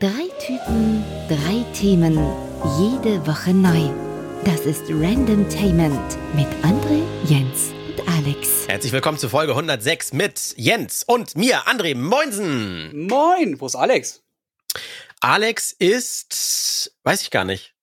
Drei Typen, drei Themen, jede Woche neu. Das ist Random Tainment mit André, Jens und Alex. Herzlich willkommen zu Folge 106 mit Jens und mir, André Moinsen. Moin, wo ist Alex? Alex ist, weiß ich gar nicht.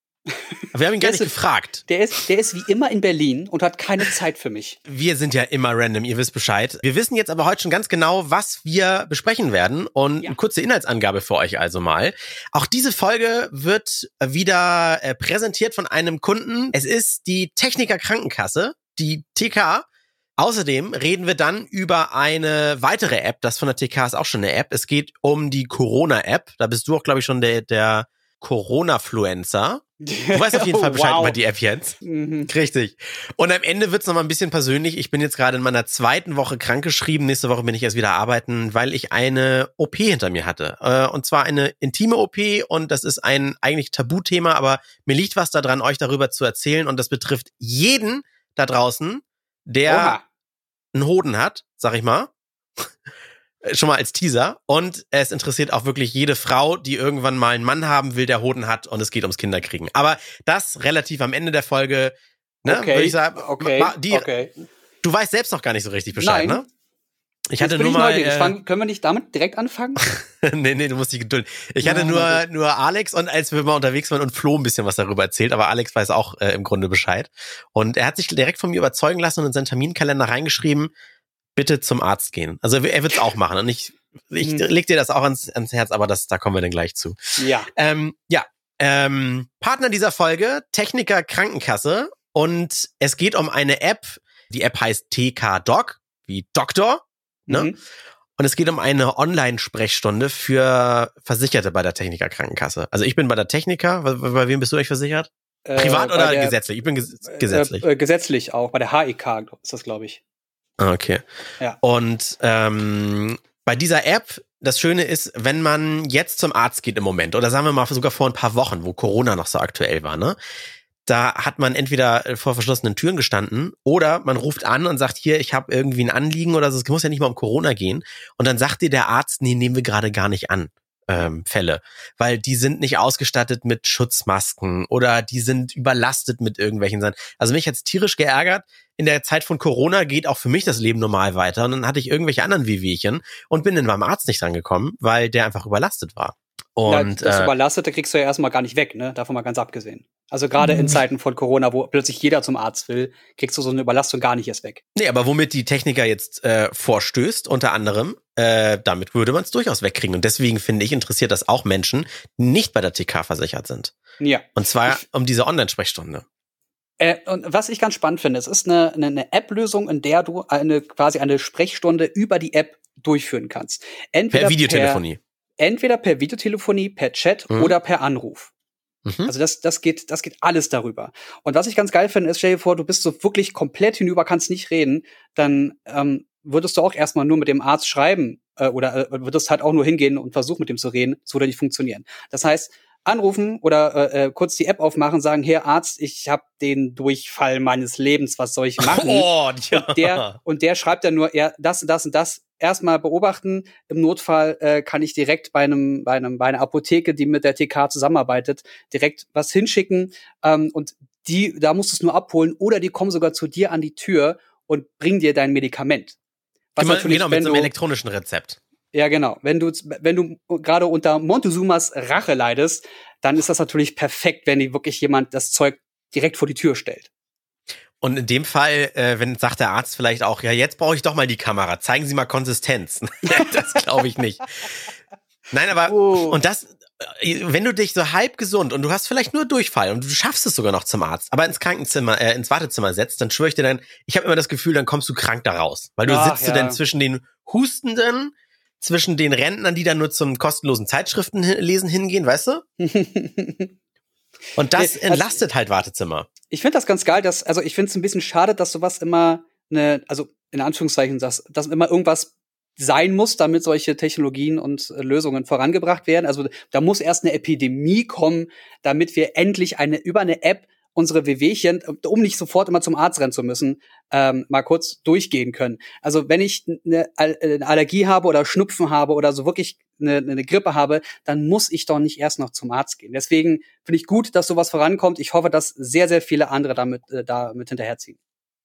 Wir haben ihn gar nicht gefragt. Der ist, der ist wie immer in Berlin und hat keine Zeit für mich. Wir sind ja immer random, ihr wisst Bescheid. Wir wissen jetzt aber heute schon ganz genau, was wir besprechen werden und ja. eine kurze Inhaltsangabe für euch also mal. Auch diese Folge wird wieder äh, präsentiert von einem Kunden. Es ist die Techniker Krankenkasse, die TK. Außerdem reden wir dann über eine weitere App. Das von der TK ist auch schon eine App. Es geht um die Corona-App. Da bist du auch, glaube ich, schon der, der Corona-Fluencer. Du weißt auf jeden Fall Bescheid wow. über die App jetzt. Mhm. Richtig. Und am Ende wird's noch mal ein bisschen persönlich. Ich bin jetzt gerade in meiner zweiten Woche krankgeschrieben. Nächste Woche bin ich erst wieder arbeiten, weil ich eine OP hinter mir hatte. Äh, und zwar eine intime OP und das ist ein eigentlich Tabuthema, aber mir liegt was daran, euch darüber zu erzählen und das betrifft jeden da draußen, der Oha. einen Hoden hat, sag ich mal. Äh, schon mal als Teaser. Und es interessiert auch wirklich jede Frau, die irgendwann mal einen Mann haben will, der Hoden hat und es geht ums Kinderkriegen. Aber das relativ am Ende der Folge, ne, okay, würde ich sagen. Okay, die, okay. Du weißt selbst noch gar nicht so richtig Bescheid, Nein. ne? Ich hatte nur ich mal. Äh, fang, können wir nicht damit direkt anfangen? nee, nee, du musst dich gedulden. Ich hatte ja, nur, nur Alex und als wir mal unterwegs waren und Flo ein bisschen was darüber erzählt, aber Alex weiß auch äh, im Grunde Bescheid. Und er hat sich direkt von mir überzeugen lassen und in seinen Terminkalender reingeschrieben, bitte zum Arzt gehen. Also er wird es auch machen und ich, ich mhm. leg dir das auch ans, ans Herz, aber das, da kommen wir dann gleich zu. Ja. Ähm, ja. Ähm, Partner dieser Folge, Techniker Krankenkasse und es geht um eine App. Die App heißt TK Doc, wie Doktor. Ne? Mhm. Und es geht um eine Online-Sprechstunde für Versicherte bei der Techniker Krankenkasse. Also ich bin bei der Techniker. Bei, bei wem bist du euch versichert? Privat äh, oder der, gesetzlich? Ich bin ges gesetzlich. Äh, äh, gesetzlich auch. Bei der HIK ist das, glaube ich. Ah, okay. Ja. Und ähm, bei dieser App, das Schöne ist, wenn man jetzt zum Arzt geht im Moment, oder sagen wir mal sogar vor ein paar Wochen, wo Corona noch so aktuell war, ne? Da hat man entweder vor verschlossenen Türen gestanden oder man ruft an und sagt, hier, ich habe irgendwie ein Anliegen oder so, es muss ja nicht mal um Corona gehen. Und dann sagt dir der Arzt, nee, nehmen wir gerade gar nicht an ähm, Fälle, weil die sind nicht ausgestattet mit Schutzmasken oder die sind überlastet mit irgendwelchen Sachen. Also mich hat's tierisch geärgert. In der Zeit von Corona geht auch für mich das Leben normal weiter und dann hatte ich irgendwelche anderen Wehwehchen und bin dann beim Arzt nicht rangekommen, weil der einfach überlastet war. Und ja, das äh, Überlastete kriegst du ja erstmal gar nicht weg, ne? Davon mal ganz abgesehen. Also gerade in mhm. Zeiten von Corona, wo plötzlich jeder zum Arzt will, kriegst du so eine Überlastung gar nicht erst weg. Nee, aber womit die Techniker jetzt äh, vorstößt, unter anderem, äh, damit würde man es durchaus wegkriegen. Und deswegen finde ich, interessiert das auch Menschen, die nicht bei der TK versichert sind. Ja. Und zwar um diese Online-Sprechstunde. Äh, und was ich ganz spannend finde, es ist eine, eine, eine App-Lösung, in der du eine quasi eine Sprechstunde über die App durchführen kannst. Entweder per Videotelefonie. Per, entweder per Videotelefonie, per Chat mhm. oder per Anruf. Mhm. Also das, das geht, das geht alles darüber. Und was ich ganz geil finde, ist, stell dir vor, du bist so wirklich komplett hinüber, kannst nicht reden, dann ähm, würdest du auch erstmal nur mit dem Arzt schreiben äh, oder äh, würdest halt auch nur hingehen und versuchen mit dem zu reden, das würde nicht funktionieren. Das heißt, anrufen oder äh, äh, kurz die App aufmachen, sagen, Herr Arzt, ich habe den Durchfall meines Lebens, was soll ich machen? Oh, ja. und, der, und der schreibt dann nur, ja, das und das und das erstmal beobachten. Im Notfall äh, kann ich direkt bei einem, bei einem, bei einer Apotheke, die mit der TK zusammenarbeitet, direkt was hinschicken. Ähm, und die, da musst du es nur abholen oder die kommen sogar zu dir an die Tür und bringen dir dein Medikament. Was genau, natürlich, genau mit so einem elektronischen Rezept. Ja, genau. Wenn du, wenn du gerade unter Montezumas Rache leidest, dann ist das natürlich perfekt, wenn die wirklich jemand das Zeug direkt vor die Tür stellt. Und in dem Fall, äh, wenn sagt der Arzt vielleicht auch, ja, jetzt brauche ich doch mal die Kamera, zeigen Sie mal Konsistenz. das glaube ich nicht. Nein, aber oh. und das, äh, wenn du dich so halb gesund und du hast vielleicht nur Durchfall und du schaffst es sogar noch zum Arzt, aber ins Krankenzimmer, äh, ins Wartezimmer setzt, dann schwöre ich dir dann, ich habe immer das Gefühl, dann kommst du krank da raus, weil du Ach, sitzt ja. du dann zwischen den Hustenden, zwischen den Rentnern, die dann nur zum kostenlosen Zeitschriften lesen hingehen, weißt du? Und das also entlastet halt Wartezimmer. Ich finde das ganz geil, dass, also ich finde es ein bisschen schade, dass sowas immer eine, also in Anführungszeichen, dass, dass immer irgendwas sein muss, damit solche Technologien und äh, Lösungen vorangebracht werden. Also da muss erst eine Epidemie kommen, damit wir endlich eine über eine App unsere Wehwehchen, um nicht sofort immer zum Arzt rennen zu müssen, ähm, mal kurz durchgehen können. Also wenn ich eine, eine Allergie habe oder Schnupfen habe oder so wirklich eine, eine Grippe habe, dann muss ich doch nicht erst noch zum Arzt gehen. Deswegen finde ich gut, dass sowas vorankommt. Ich hoffe, dass sehr, sehr viele andere damit, äh, damit hinterherziehen.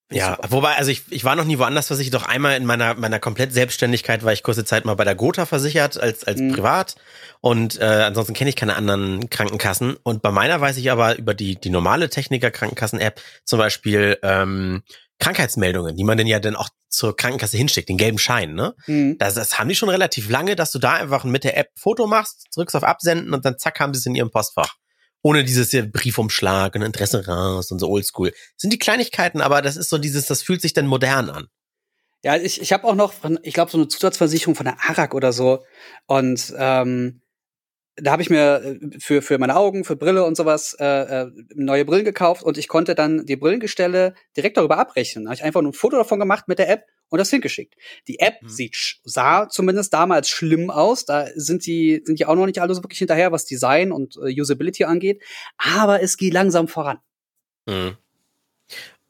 Ja, wobei, also ich, ich war noch nie woanders versichert, doch einmal in meiner, meiner komplett Selbstständigkeit war ich kurze Zeit mal bei der Gotha versichert als, als mhm. privat und äh, ansonsten kenne ich keine anderen Krankenkassen und bei meiner weiß ich aber über die, die normale Techniker-Krankenkassen-App zum Beispiel ähm, Krankheitsmeldungen, die man denn ja dann auch zur Krankenkasse hinschickt, den gelben Schein, ne? Mhm. Das, das haben die schon relativ lange, dass du da einfach mit der App Foto machst, drückst auf Absenden und dann zack haben sie es in ihrem Postfach ohne dieses Briefumschlag und Interesse raus und so oldschool. Sind die Kleinigkeiten, aber das ist so dieses, das fühlt sich dann modern an. Ja, ich, ich habe auch noch, ich glaube, so eine Zusatzversicherung von der ARAG oder so. Und ähm, da habe ich mir äh, für, für meine Augen, für Brille und sowas äh, äh, neue Brillen gekauft und ich konnte dann die Brillengestelle direkt darüber abrechnen. Da habe ich einfach nur ein Foto davon gemacht mit der App und das hingeschickt. Die App mhm. sieht, sah zumindest damals schlimm aus. Da sind die, sind die auch noch nicht alle so wirklich hinterher, was Design und äh, Usability angeht. Aber es geht langsam voran. Mhm.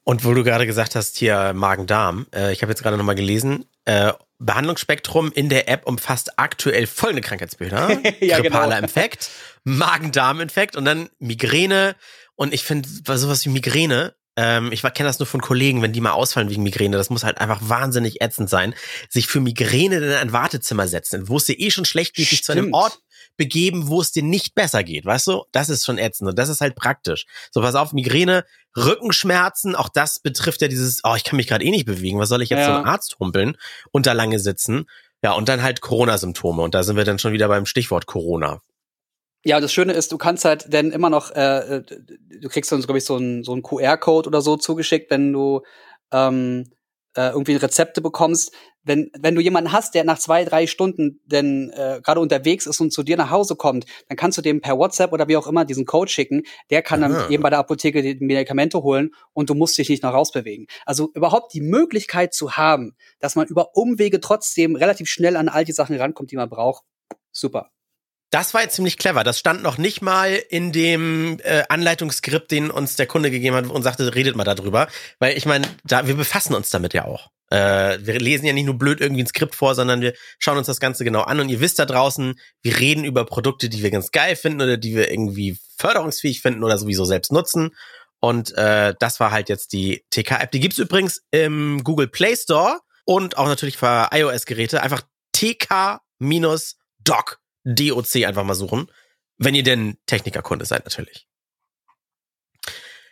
Und wo du gerade gesagt hast, hier Magen-Darm, äh, ich habe jetzt gerade nochmal gelesen, äh, Behandlungsspektrum in der App umfasst aktuell folgende Krankheitsbilder. ja, Grippaler genau. Infekt, Magen-Darm-Infekt und dann Migräne. Und ich finde, sowas wie Migräne ähm, ich kenne das nur von Kollegen, wenn die mal ausfallen wegen Migräne. Das muss halt einfach wahnsinnig ätzend sein. Sich für Migräne in ein Wartezimmer setzen, wo es dir eh schon schlecht geht, sich zu einem Ort begeben, wo es dir nicht besser geht, weißt du? Das ist schon ätzend und das ist halt praktisch. So, pass auf, Migräne, Rückenschmerzen, auch das betrifft ja dieses, oh, ich kann mich gerade eh nicht bewegen, was soll ich jetzt ja. zum Arzt humpeln und da lange sitzen? Ja, und dann halt Corona-Symptome und da sind wir dann schon wieder beim Stichwort Corona. Ja, das Schöne ist, du kannst halt denn immer noch, äh, äh du kriegst dann, glaube ich, so einen so QR-Code oder so zugeschickt, wenn du ähm, äh, irgendwie Rezepte bekommst. Wenn, wenn du jemanden hast, der nach zwei, drei Stunden denn äh, gerade unterwegs ist und zu dir nach Hause kommt, dann kannst du dem per WhatsApp oder wie auch immer diesen Code schicken. Der kann dann Aha. eben bei der Apotheke die Medikamente holen und du musst dich nicht noch rausbewegen. Also überhaupt die Möglichkeit zu haben, dass man über Umwege trotzdem relativ schnell an all die Sachen rankommt, die man braucht, super. Das war jetzt ziemlich clever. Das stand noch nicht mal in dem äh, Anleitungsskript, den uns der Kunde gegeben hat und sagte, redet mal darüber. Weil ich meine, da, wir befassen uns damit ja auch. Äh, wir lesen ja nicht nur blöd irgendwie ein Skript vor, sondern wir schauen uns das Ganze genau an. Und ihr wisst da draußen, wir reden über Produkte, die wir ganz geil finden oder die wir irgendwie förderungsfähig finden oder sowieso selbst nutzen. Und äh, das war halt jetzt die TK-App. Die gibt's übrigens im Google Play Store und auch natürlich für iOS-Geräte. Einfach TK-Doc DOC einfach mal suchen. Wenn ihr denn Technikerkunde seid, natürlich.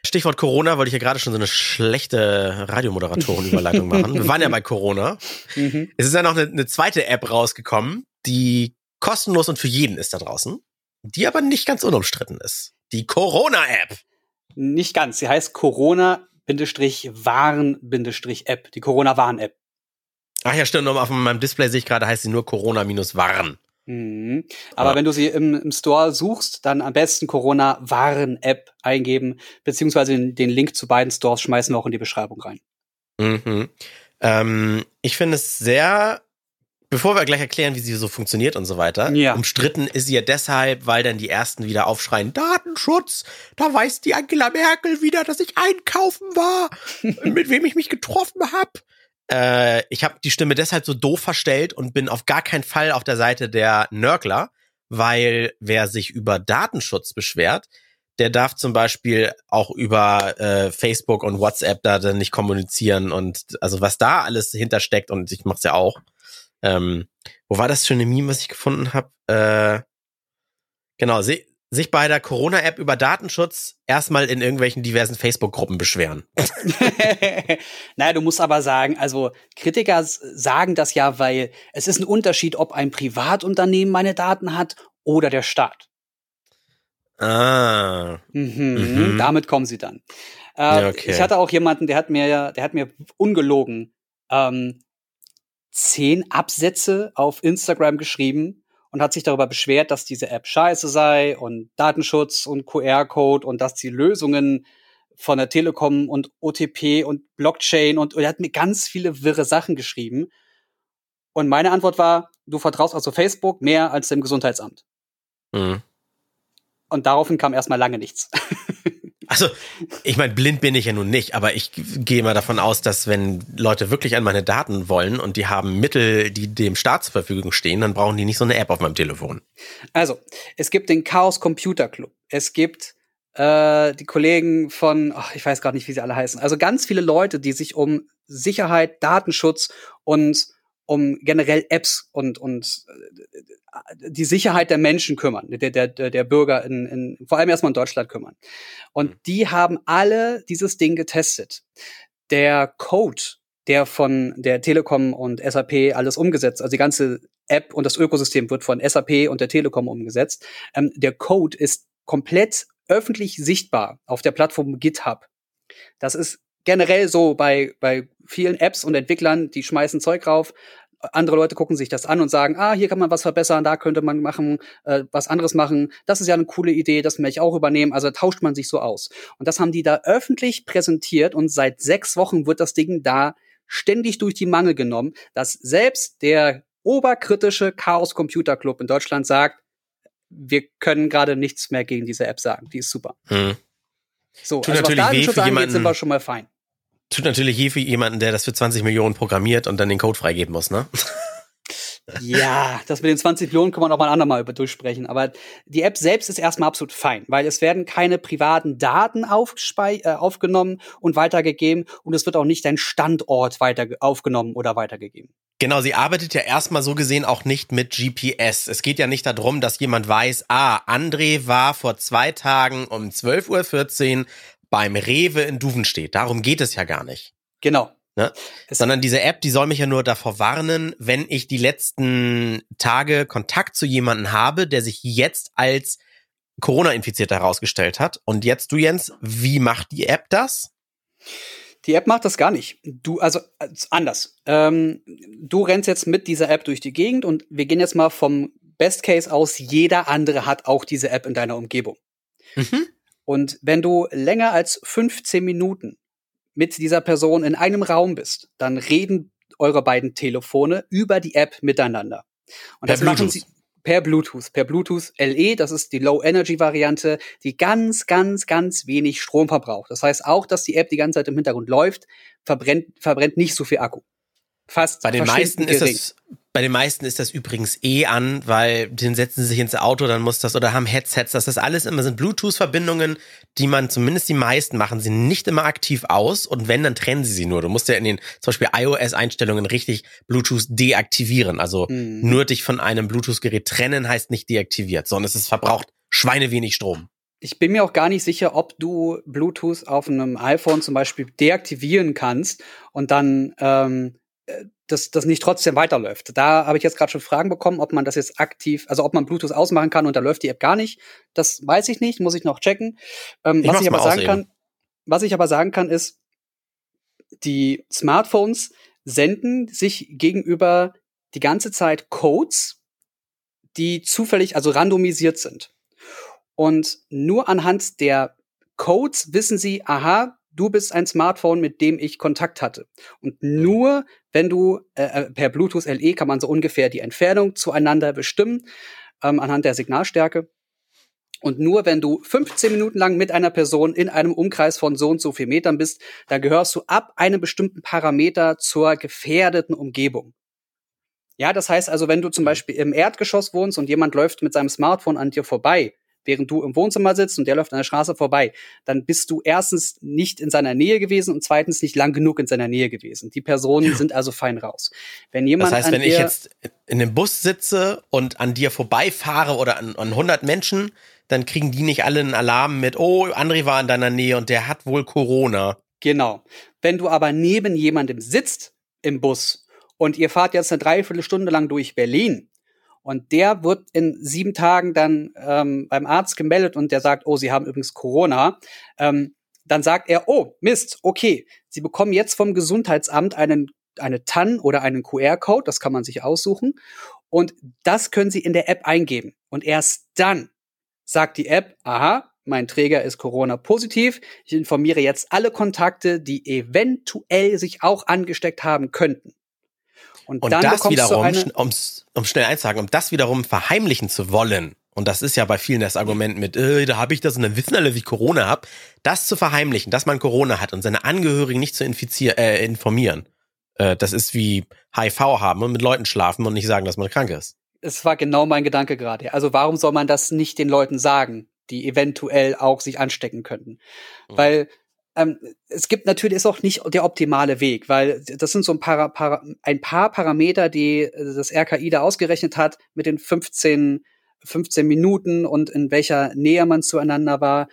Stichwort Corona, wollte ich ja gerade schon so eine schlechte Radiomoderatorenüberleitung machen. Wir waren ja bei Corona. Mhm. Es ist ja noch eine, eine, zweite App rausgekommen, die kostenlos und für jeden ist da draußen, die aber nicht ganz unumstritten ist. Die Corona-App. Nicht ganz. Sie heißt Corona-Warn-App. Die Corona-Warn-App. Ach ja, stimmt. Auf meinem Display sehe ich gerade, heißt sie nur Corona-Warn. Mhm. Aber ja. wenn du sie im, im, Store suchst, dann am besten Corona-Waren-App eingeben, beziehungsweise den, den, Link zu beiden Stores schmeißen wir auch in die Beschreibung rein. Mhm. Ähm, ich finde es sehr, bevor wir gleich erklären, wie sie so funktioniert und so weiter, ja. umstritten ist sie ja deshalb, weil dann die ersten wieder aufschreien, Datenschutz, da weiß die Angela Merkel wieder, dass ich einkaufen war, mit wem ich mich getroffen habe. Äh, ich habe die Stimme deshalb so doof verstellt und bin auf gar keinen Fall auf der Seite der Nörgler, weil wer sich über Datenschutz beschwert, der darf zum Beispiel auch über äh, Facebook und WhatsApp da dann nicht kommunizieren und also was da alles hintersteckt und ich mach's ja auch. Ähm, wo war das schöne Meme, was ich gefunden habe? Äh, genau, se sich bei der Corona-App über Datenschutz erstmal in irgendwelchen diversen Facebook-Gruppen beschweren. naja, du musst aber sagen, also Kritiker sagen das ja, weil es ist ein Unterschied, ob ein Privatunternehmen meine Daten hat oder der Staat. Ah. Mhm, mhm. Damit kommen sie dann. Äh, okay. Ich hatte auch jemanden, der hat mir, der hat mir ungelogen ähm, zehn Absätze auf Instagram geschrieben, und hat sich darüber beschwert, dass diese App scheiße sei und Datenschutz und QR-Code und dass die Lösungen von der Telekom und OTP und Blockchain und, und er hat mir ganz viele wirre Sachen geschrieben. Und meine Antwort war, du vertraust also Facebook mehr als dem Gesundheitsamt. Mhm. Und daraufhin kam erstmal lange nichts. Also, ich meine, blind bin ich ja nun nicht, aber ich gehe mal davon aus, dass wenn Leute wirklich an meine Daten wollen und die haben Mittel, die dem Staat zur Verfügung stehen, dann brauchen die nicht so eine App auf meinem Telefon. Also, es gibt den Chaos Computer Club. Es gibt äh, die Kollegen von, ach, ich weiß gerade nicht, wie sie alle heißen. Also ganz viele Leute, die sich um Sicherheit, Datenschutz und um generell Apps und und äh, die Sicherheit der Menschen kümmern, der der der Bürger in, in vor allem erstmal in Deutschland kümmern. Und mhm. die haben alle dieses Ding getestet. Der Code, der von der Telekom und SAP alles umgesetzt, also die ganze App und das Ökosystem wird von SAP und der Telekom umgesetzt. Ähm, der Code ist komplett öffentlich sichtbar auf der Plattform GitHub. Das ist generell so bei, bei vielen Apps und Entwicklern, die schmeißen Zeug rauf. Andere Leute gucken sich das an und sagen, ah, hier kann man was verbessern, da könnte man machen, äh, was anderes machen. Das ist ja eine coole Idee, das möchte ich auch übernehmen. Also tauscht man sich so aus. Und das haben die da öffentlich präsentiert und seit sechs Wochen wird das Ding da ständig durch die Mangel genommen, dass selbst der oberkritische Chaos Computer Club in Deutschland sagt, wir können gerade nichts mehr gegen diese App sagen. Die ist super. Hm. So, Tut also natürlich was Datenschutz angeht, sind wir schon mal fein. Tut natürlich je für jemanden, der das für 20 Millionen programmiert und dann den Code freigeben muss, ne? ja, das mit den 20 Millionen kann man auch mal ein andermal über durchsprechen. Aber die App selbst ist erstmal absolut fein, weil es werden keine privaten Daten äh, aufgenommen und weitergegeben und es wird auch nicht dein Standort weiter aufgenommen oder weitergegeben. Genau, sie arbeitet ja erstmal so gesehen auch nicht mit GPS. Es geht ja nicht darum, dass jemand weiß, ah, André war vor zwei Tagen um 12.14 Uhr beim Rewe in Duvenstedt. Darum geht es ja gar nicht. Genau. Ne? Sondern diese App, die soll mich ja nur davor warnen, wenn ich die letzten Tage Kontakt zu jemandem habe, der sich jetzt als Corona-infiziert herausgestellt hat. Und jetzt du, Jens, wie macht die App das? Die App macht das gar nicht. Du, also anders. Ähm, du rennst jetzt mit dieser App durch die Gegend und wir gehen jetzt mal vom Best Case aus, jeder andere hat auch diese App in deiner Umgebung. Mhm. Und wenn du länger als 15 Minuten mit dieser Person in einem Raum bist, dann reden eure beiden Telefone über die App miteinander. Und per das Bluetooth. machen sie per Bluetooth, per Bluetooth LE, das ist die Low Energy Variante, die ganz, ganz, ganz wenig Strom verbraucht. Das heißt auch, dass die App die ganze Zeit im Hintergrund läuft, verbrennt, verbrennt nicht so viel Akku. Fast bei den meisten ist das bei den meisten ist das übrigens eh an, weil den setzen sie sich ins Auto, dann muss das oder haben Headsets. Das ist alles immer sind Bluetooth-Verbindungen, die man zumindest die meisten machen, sie nicht immer aktiv aus und wenn, dann trennen sie sie nur. Du musst ja in den zum Beispiel iOS-Einstellungen richtig Bluetooth deaktivieren. Also mhm. nur dich von einem Bluetooth-Gerät trennen heißt nicht deaktiviert, sondern es ist verbraucht schweinewenig Strom. Ich bin mir auch gar nicht sicher, ob du Bluetooth auf einem iPhone zum Beispiel deaktivieren kannst und dann ähm, äh, das, das nicht trotzdem weiterläuft. Da habe ich jetzt gerade schon Fragen bekommen, ob man das jetzt aktiv, also ob man Bluetooth ausmachen kann und da läuft die App gar nicht. Das weiß ich nicht, muss ich noch checken. Ähm, ich was ich aber sagen kann, was ich aber sagen kann, ist, die Smartphones senden sich gegenüber die ganze Zeit Codes, die zufällig, also randomisiert sind. Und nur anhand der Codes wissen sie, aha, du bist ein Smartphone, mit dem ich Kontakt hatte. Und nur wenn du äh, äh per Bluetooth LE kann man so ungefähr die Entfernung zueinander bestimmen ähm, anhand der Signalstärke. Und nur wenn du 15 Minuten lang mit einer Person in einem Umkreis von so und so viel Metern bist, dann gehörst du ab einem bestimmten Parameter zur gefährdeten Umgebung. Ja, das heißt also, wenn du zum Beispiel im Erdgeschoss wohnst und jemand läuft mit seinem Smartphone an dir vorbei, während du im Wohnzimmer sitzt und der läuft an der Straße vorbei, dann bist du erstens nicht in seiner Nähe gewesen und zweitens nicht lang genug in seiner Nähe gewesen. Die Personen ja. sind also fein raus. Wenn jemand das heißt, wenn ich jetzt in einem Bus sitze und an dir vorbeifahre oder an, an 100 Menschen, dann kriegen die nicht alle einen Alarm mit, oh, André war in deiner Nähe und der hat wohl Corona. Genau. Wenn du aber neben jemandem sitzt im Bus und ihr fahrt jetzt eine Dreiviertelstunde lang durch Berlin, und der wird in sieben Tagen dann ähm, beim Arzt gemeldet und der sagt, oh, Sie haben übrigens Corona. Ähm, dann sagt er, oh, Mist, okay, Sie bekommen jetzt vom Gesundheitsamt einen, eine TAN oder einen QR-Code, das kann man sich aussuchen. Und das können Sie in der App eingeben. Und erst dann sagt die App, aha, mein Träger ist Corona positiv. Ich informiere jetzt alle Kontakte, die eventuell sich auch angesteckt haben könnten. Und, und das wiederum, um, um schnell einzusagen, um das wiederum verheimlichen zu wollen und das ist ja bei vielen das Argument mit, äh, da habe ich das und dann wissen alle, wie ich Corona habe, das zu verheimlichen, dass man Corona hat und seine Angehörigen nicht zu infizieren, äh, informieren. Äh, das ist wie HIV haben und mit Leuten schlafen und nicht sagen, dass man krank ist. Es war genau mein Gedanke gerade. Also warum soll man das nicht den Leuten sagen, die eventuell auch sich anstecken könnten? Mhm. Weil ähm, es gibt natürlich ist auch nicht der optimale Weg, weil das sind so ein paar, paar, ein paar Parameter, die das RKI da ausgerechnet hat mit den 15 15 Minuten und in welcher Nähe man zueinander war.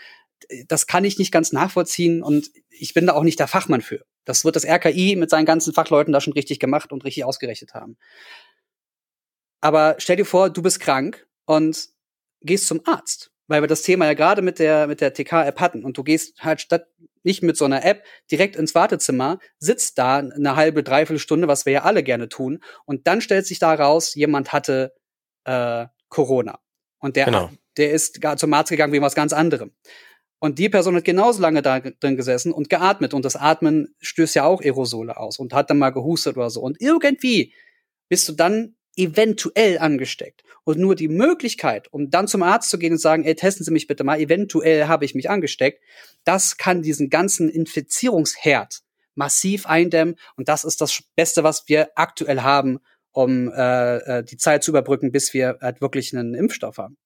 Das kann ich nicht ganz nachvollziehen und ich bin da auch nicht der Fachmann für. Das wird das RKI mit seinen ganzen Fachleuten da schon richtig gemacht und richtig ausgerechnet haben. Aber stell dir vor, du bist krank und gehst zum Arzt, weil wir das Thema ja gerade mit der mit der TK-App hatten und du gehst halt statt nicht mit so einer App direkt ins Wartezimmer, sitzt da eine halbe, dreiviertel Stunde, was wir ja alle gerne tun, und dann stellt sich da raus, jemand hatte äh, Corona. Und der, genau. der ist zum Arzt gegangen wegen was ganz anderem. Und die Person hat genauso lange da drin gesessen und geatmet. Und das Atmen stößt ja auch Aerosole aus und hat dann mal gehustet oder so. Und irgendwie bist du dann eventuell angesteckt. Und nur die Möglichkeit, um dann zum Arzt zu gehen und sagen, ey, testen Sie mich bitte mal, eventuell habe ich mich angesteckt, das kann diesen ganzen Infizierungsherd massiv eindämmen. Und das ist das Beste, was wir aktuell haben, um äh, äh, die Zeit zu überbrücken, bis wir halt wirklich einen Impfstoff haben.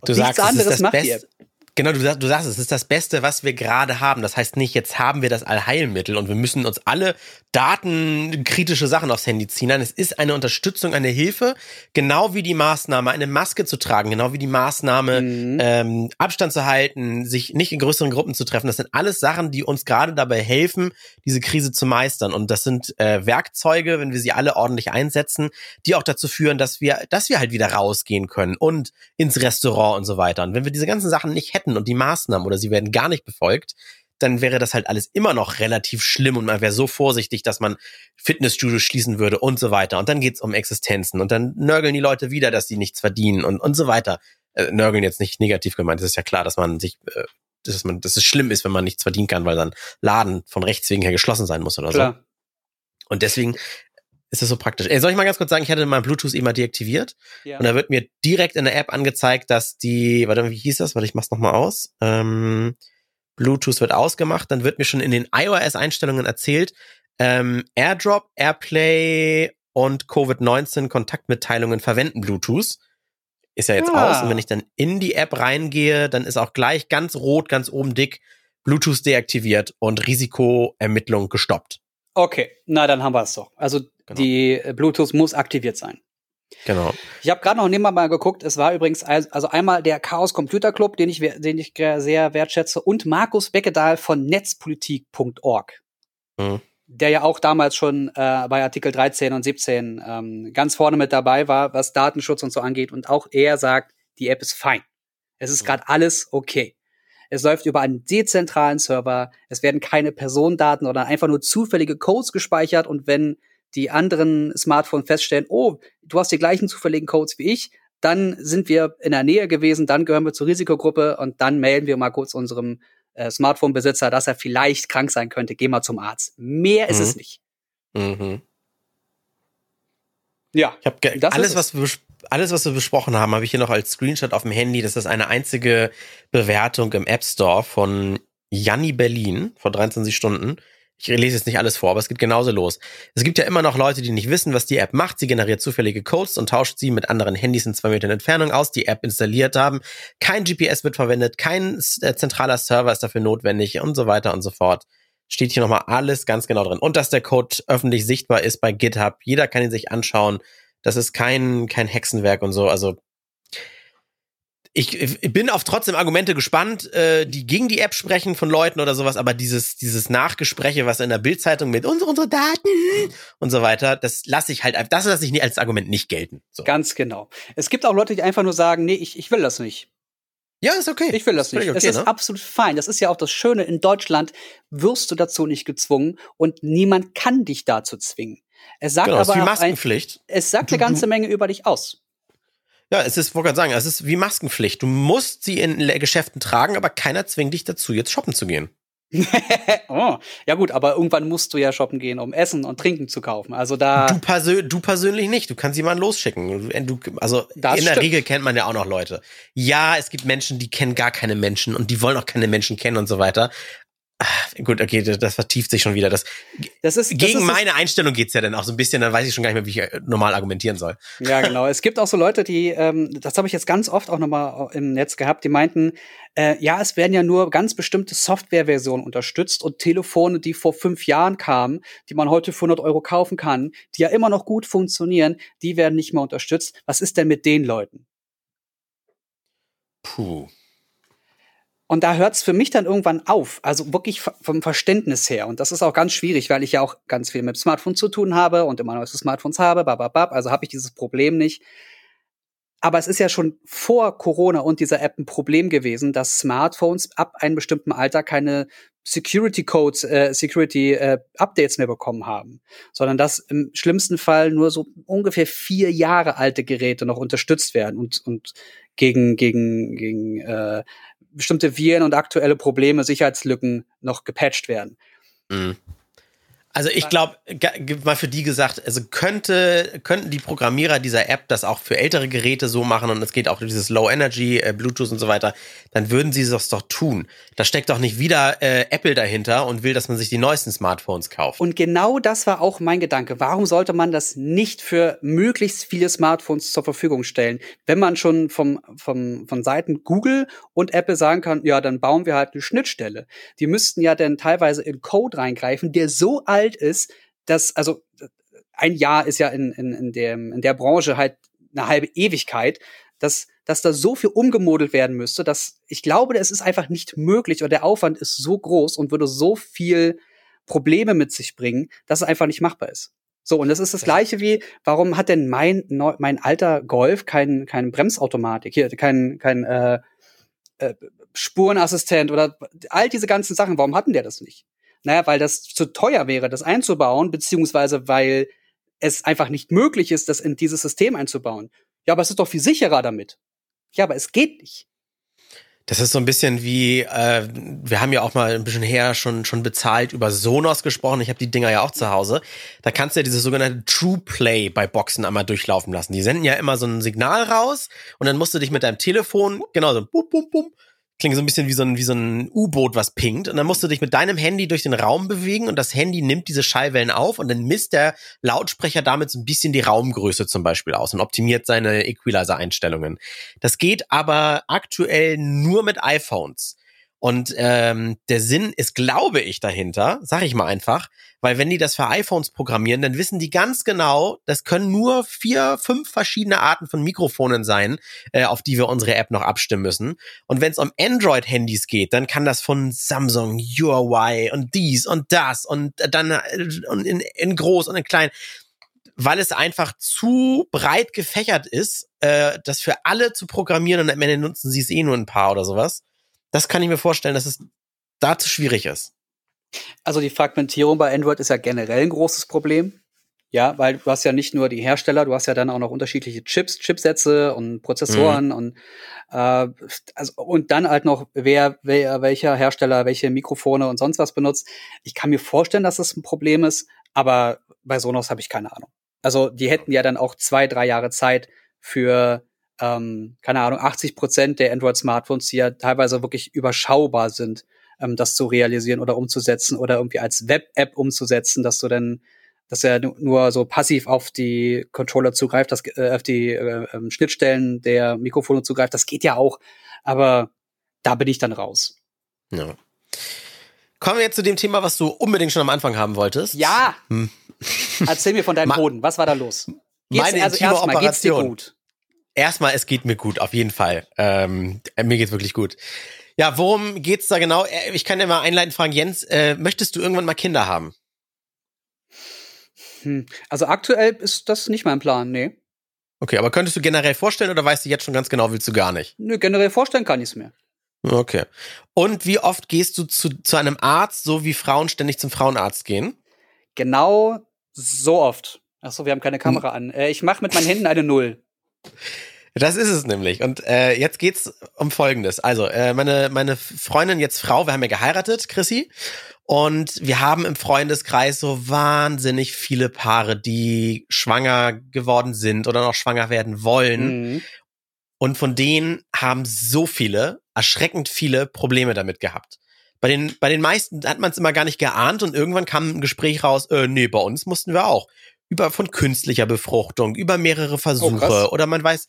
Und du sagst, anderes es ist das macht Best, Genau, du, du sagst, es ist das Beste, was wir gerade haben. Das heißt nicht, jetzt haben wir das Allheilmittel und wir müssen uns alle datenkritische Sachen aufs Handy ziehen. Nein, es ist eine Unterstützung, eine Hilfe, genau wie die Maßnahme, eine Maske zu tragen, genau wie die Maßnahme, mhm. ähm, Abstand zu halten, sich nicht in größeren Gruppen zu treffen. Das sind alles Sachen, die uns gerade dabei helfen, diese Krise zu meistern. Und das sind äh, Werkzeuge, wenn wir sie alle ordentlich einsetzen, die auch dazu führen, dass wir, dass wir halt wieder rausgehen können und ins Restaurant und so weiter. Und wenn wir diese ganzen Sachen nicht hätten, hätten und die Maßnahmen oder sie werden gar nicht befolgt, dann wäre das halt alles immer noch relativ schlimm und man wäre so vorsichtig, dass man Fitnessstudios schließen würde und so weiter. Und dann geht's um Existenzen und dann nörgeln die Leute wieder, dass sie nichts verdienen und, und so weiter. Äh, nörgeln jetzt nicht negativ gemeint. Es ist ja klar, dass man sich, äh, dass man, dass es schlimm ist, wenn man nichts verdienen kann, weil dann Laden von Rechts wegen her geschlossen sein muss oder klar. so. Und deswegen ist das so praktisch. Ey, soll ich mal ganz kurz sagen, ich hatte mein Bluetooth immer deaktiviert ja. und da wird mir direkt in der App angezeigt, dass die, warte, wie hieß das? Warte, ich mach's nochmal aus. Ähm, Bluetooth wird ausgemacht, dann wird mir schon in den iOS-Einstellungen erzählt, ähm, AirDrop, AirPlay und Covid-19 Kontaktmitteilungen verwenden Bluetooth. Ist ja jetzt ah. aus und wenn ich dann in die App reingehe, dann ist auch gleich ganz rot, ganz oben dick Bluetooth deaktiviert und Risikoermittlung gestoppt. Okay, na dann haben wir es doch. Also genau. die äh, Bluetooth muss aktiviert sein. Genau. Ich habe gerade noch nebenbei mal geguckt. Es war übrigens also einmal der Chaos Computer Club, den ich, den ich sehr wertschätze, und Markus Beckedahl von netzpolitik.org, mhm. der ja auch damals schon äh, bei Artikel 13 und 17 ähm, ganz vorne mit dabei war, was Datenschutz und so angeht. Und auch er sagt, die App ist fein. Es ist mhm. gerade alles okay. Es läuft über einen dezentralen Server. Es werden keine Personendaten oder einfach nur zufällige Codes gespeichert. Und wenn die anderen Smartphones feststellen, oh, du hast die gleichen zufälligen Codes wie ich, dann sind wir in der Nähe gewesen, dann gehören wir zur Risikogruppe und dann melden wir mal kurz unserem äh, Smartphone-Besitzer, dass er vielleicht krank sein könnte. Geh mal zum Arzt. Mehr ist mhm. es nicht. Mhm. Ja, ich habe alles, was wir alles, was wir besprochen haben, habe ich hier noch als Screenshot auf dem Handy. Das ist eine einzige Bewertung im App Store von Janni Berlin vor 23 Stunden. Ich lese jetzt nicht alles vor, aber es geht genauso los. Es gibt ja immer noch Leute, die nicht wissen, was die App macht. Sie generiert zufällige Codes und tauscht sie mit anderen Handys in zwei Metern Entfernung aus, die App installiert haben. Kein GPS wird verwendet, kein äh, zentraler Server ist dafür notwendig und so weiter und so fort. Steht hier nochmal alles ganz genau drin. Und dass der Code öffentlich sichtbar ist bei GitHub. Jeder kann ihn sich anschauen. Das ist kein, kein Hexenwerk und so. Also ich, ich bin auf trotzdem Argumente gespannt, äh, die gegen die App sprechen von Leuten oder sowas, aber dieses, dieses Nachgespräche, was in der Bildzeitung mit unsere, unsere Daten und so weiter, das lasse ich halt, das lasse ich nicht als Argument nicht gelten. So. Ganz genau. Es gibt auch Leute, die einfach nur sagen, nee, ich, ich will das nicht. Ja, ist okay. Ich will das nicht. Okay, es ist ne? absolut fein. Das ist ja auch das Schöne. In Deutschland wirst du dazu nicht gezwungen und niemand kann dich dazu zwingen. Es sagt genau, aber es ist wie Maskenpflicht. Ein, es sagt du, eine ganze Menge über dich aus. Ja, es ist, wollte gerade sagen, es ist wie Maskenpflicht. Du musst sie in Geschäften tragen, aber keiner zwingt dich dazu, jetzt shoppen zu gehen. oh, ja gut, aber irgendwann musst du ja shoppen gehen, um Essen und Trinken zu kaufen. Also da. Du, persö du persönlich nicht. Du kannst jemanden losschicken. Du, also das in der stimmt. Regel kennt man ja auch noch Leute. Ja, es gibt Menschen, die kennen gar keine Menschen und die wollen auch keine Menschen kennen und so weiter. Ach, gut, okay, das vertieft sich schon wieder. Das, das ist, gegen das ist, meine Einstellung geht's ja dann auch so ein bisschen, dann weiß ich schon gar nicht mehr, wie ich äh, normal argumentieren soll. Ja, genau. Es gibt auch so Leute, die, ähm, das habe ich jetzt ganz oft auch nochmal im Netz gehabt, die meinten, äh, ja, es werden ja nur ganz bestimmte Softwareversionen unterstützt und Telefone, die vor fünf Jahren kamen, die man heute für 100 Euro kaufen kann, die ja immer noch gut funktionieren, die werden nicht mehr unterstützt. Was ist denn mit den Leuten? Puh. Und da hört es für mich dann irgendwann auf, also wirklich vom Verständnis her. Und das ist auch ganz schwierig, weil ich ja auch ganz viel mit Smartphones zu tun habe und immer neueste Smartphones habe, bababab, also habe ich dieses Problem nicht. Aber es ist ja schon vor Corona und dieser App ein Problem gewesen, dass Smartphones ab einem bestimmten Alter keine Security Codes, äh, Security äh, Updates mehr bekommen haben, sondern dass im schlimmsten Fall nur so ungefähr vier Jahre alte Geräte noch unterstützt werden und und gegen gegen gegen äh, bestimmte Viren und aktuelle Probleme, Sicherheitslücken noch gepatcht werden. Mhm. Also ich glaube, mal für die gesagt, also könnte, könnten die Programmierer dieser App das auch für ältere Geräte so machen und es geht auch dieses Low Energy, äh, Bluetooth und so weiter, dann würden sie das doch tun. Da steckt doch nicht wieder äh, Apple dahinter und will, dass man sich die neuesten Smartphones kauft. Und genau das war auch mein Gedanke. Warum sollte man das nicht für möglichst viele Smartphones zur Verfügung stellen? Wenn man schon vom, vom, von Seiten Google und Apple sagen kann, ja, dann bauen wir halt eine Schnittstelle. Die müssten ja dann teilweise in Code reingreifen, der so alt alt ist, dass, also ein Jahr ist ja in, in, in, dem, in der Branche halt eine halbe Ewigkeit, dass, dass da so viel umgemodelt werden müsste, dass ich glaube, es ist einfach nicht möglich oder der Aufwand ist so groß und würde so viel Probleme mit sich bringen, dass es einfach nicht machbar ist. So, und das ist das Gleiche wie, warum hat denn mein, mein alter Golf kein, kein Bremsautomatik, hier, kein, kein äh, äh, Spurenassistent oder all diese ganzen Sachen, warum hatten der das nicht? Naja, weil das zu teuer wäre, das einzubauen, beziehungsweise weil es einfach nicht möglich ist, das in dieses System einzubauen. Ja, aber es ist doch viel sicherer damit. Ja, aber es geht nicht. Das ist so ein bisschen wie, äh, wir haben ja auch mal ein bisschen her schon, schon bezahlt über Sonos gesprochen. Ich habe die Dinger ja auch zu Hause. Da kannst du ja dieses sogenannte True Play bei Boxen einmal durchlaufen lassen. Die senden ja immer so ein Signal raus und dann musst du dich mit deinem Telefon, genau so, bum, bum, bum, klingt so ein bisschen wie so ein, wie so ein U-Boot, was pinkt. Und dann musst du dich mit deinem Handy durch den Raum bewegen und das Handy nimmt diese Schallwellen auf und dann misst der Lautsprecher damit so ein bisschen die Raumgröße zum Beispiel aus und optimiert seine Equalizer-Einstellungen. Das geht aber aktuell nur mit iPhones. Und ähm, der Sinn ist, glaube ich, dahinter, sag ich mal einfach, weil wenn die das für iPhones programmieren, dann wissen die ganz genau, das können nur vier, fünf verschiedene Arten von Mikrofonen sein, äh, auf die wir unsere App noch abstimmen müssen. Und wenn es um Android-Handys geht, dann kann das von Samsung, Huawei und dies und das und dann äh, und in, in groß und in klein weil es einfach zu breit gefächert ist, äh, das für alle zu programmieren und am Ende nutzen sie es eh nur ein paar oder sowas. Das kann ich mir vorstellen, dass es da zu schwierig ist. Also die Fragmentierung bei Android ist ja generell ein großes Problem. Ja, weil du hast ja nicht nur die Hersteller, du hast ja dann auch noch unterschiedliche Chips, Chipsätze und Prozessoren mhm. und äh, also und dann halt noch wer, wer welcher Hersteller welche Mikrofone und sonst was benutzt. Ich kann mir vorstellen, dass das ein Problem ist, aber bei Sonos habe ich keine Ahnung. Also die hätten ja dann auch zwei, drei Jahre Zeit für ähm, keine Ahnung, 80 Prozent der Android-Smartphones, die ja teilweise wirklich überschaubar sind, ähm, das zu realisieren oder umzusetzen oder irgendwie als Web-App umzusetzen, dass du dann, dass er nur so passiv auf die Controller zugreift, dass, äh, auf die äh, ähm, Schnittstellen der Mikrofone zugreift, das geht ja auch, aber da bin ich dann raus. Ja. Kommen wir jetzt zu dem Thema, was du unbedingt schon am Anfang haben wolltest. Ja. Hm. Erzähl mir von deinem Boden. Was war da los? Geht's, meine also erstmal, geht's dir gut? Erstmal, es geht mir gut, auf jeden Fall. Ähm, mir geht's wirklich gut. Ja, worum geht's da genau? Äh, ich kann ja mal einleitend fragen, Jens, äh, möchtest du irgendwann mal Kinder haben? Hm. Also aktuell ist das nicht mein Plan, nee. Okay, aber könntest du generell vorstellen oder weißt du jetzt schon ganz genau, willst du gar nicht? Nö, generell vorstellen kann ich's mir. Okay. Und wie oft gehst du zu, zu einem Arzt, so wie Frauen ständig zum Frauenarzt gehen? Genau so oft. Ach so, wir haben keine Kamera hm. an. Äh, ich mache mit meinen Händen eine Null. Das ist es nämlich. Und äh, jetzt geht's um Folgendes. Also, äh, meine, meine Freundin, jetzt Frau, wir haben ja geheiratet, Chrissy. Und wir haben im Freundeskreis so wahnsinnig viele Paare, die schwanger geworden sind oder noch schwanger werden wollen. Mhm. Und von denen haben so viele, erschreckend viele Probleme damit gehabt. Bei den, bei den meisten hat man es immer gar nicht geahnt und irgendwann kam ein Gespräch raus, äh, nee, bei uns mussten wir auch über von künstlicher Befruchtung, über mehrere Versuche oh, oder man weiß,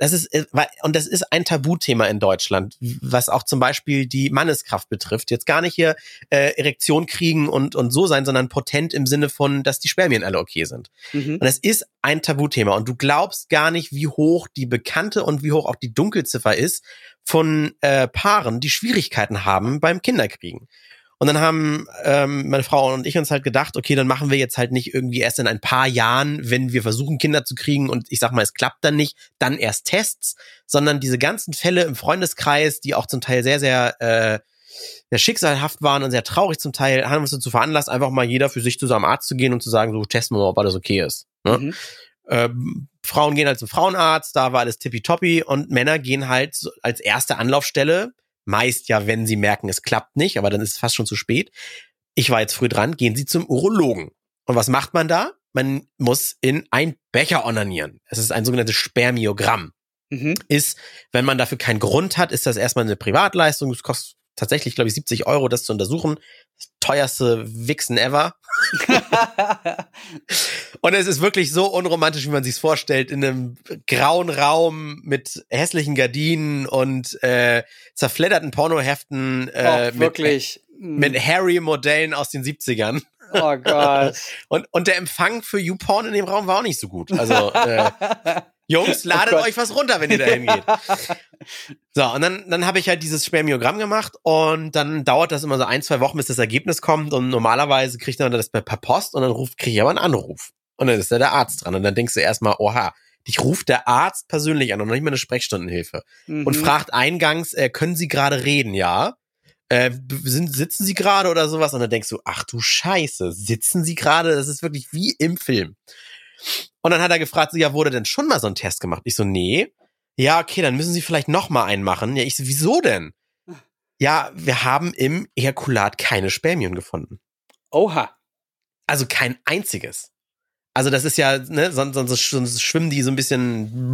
das ist äh, und das ist ein Tabuthema in Deutschland, was auch zum Beispiel die Manneskraft betrifft. Jetzt gar nicht hier äh, Erektion kriegen und und so sein, sondern potent im Sinne von, dass die Spermien alle okay sind. Mhm. Und es ist ein Tabuthema und du glaubst gar nicht, wie hoch die bekannte und wie hoch auch die Dunkelziffer ist von äh, Paaren, die Schwierigkeiten haben beim Kinderkriegen. Und dann haben ähm, meine Frau und ich uns halt gedacht, okay, dann machen wir jetzt halt nicht irgendwie erst in ein paar Jahren, wenn wir versuchen, Kinder zu kriegen und ich sag mal, es klappt dann nicht, dann erst Tests, sondern diese ganzen Fälle im Freundeskreis, die auch zum Teil sehr, sehr äh, sehr schicksalhaft waren und sehr traurig zum Teil, haben uns dazu veranlasst, einfach mal jeder für sich zu seinem Arzt zu gehen und zu sagen, so testen wir mal, ob alles okay ist. Ne? Mhm. Ähm, Frauen gehen halt zum Frauenarzt, da war alles tippitoppi und Männer gehen halt als erste Anlaufstelle Meist ja, wenn sie merken, es klappt nicht, aber dann ist es fast schon zu spät. Ich war jetzt früh dran, gehen Sie zum Urologen. Und was macht man da? Man muss in ein Becher onanieren. Es ist ein sogenanntes Spermiogramm. Mhm. Ist, wenn man dafür keinen Grund hat, ist das erstmal eine Privatleistung. Es kostet tatsächlich, glaube ich, 70 Euro, das zu untersuchen. Das teuerste Wichsen ever. und es ist wirklich so unromantisch, wie man sich vorstellt, in einem grauen Raum mit hässlichen Gardinen und äh, zerfledderten Pornoheften äh, oh, wirklich. mit, mit Harry-Modellen aus den 70ern. Oh Gott. und, und der Empfang für YouPorn in dem Raum war auch nicht so gut. Also äh, Jungs, oh ladet oh euch was runter, wenn ihr da hingeht. so, und dann, dann habe ich halt dieses Spermiogramm gemacht und dann dauert das immer so ein, zwei Wochen, bis das Ergebnis kommt und normalerweise kriegt man das per Post und dann ruft, kriege ich aber einen Anruf. Und dann ist da der Arzt dran und dann denkst du erstmal, oha, dich ruft der Arzt persönlich an und noch nicht mal eine Sprechstundenhilfe mhm. und fragt eingangs, äh, können Sie gerade reden, ja? Äh, sind, sitzen Sie gerade oder sowas? Und dann denkst du, ach du Scheiße, sitzen Sie gerade? Das ist wirklich wie im Film. Und dann hat er gefragt, so, ja, wurde denn schon mal so ein Test gemacht? Ich so, nee. Ja, okay, dann müssen Sie vielleicht noch mal einen machen. Ja, ich so, wieso denn? Ja, wir haben im Ejakulat keine Spermien gefunden. Oha. Also kein einziges. Also das ist ja, ne, sonst, sonst, sonst schwimmen die so ein bisschen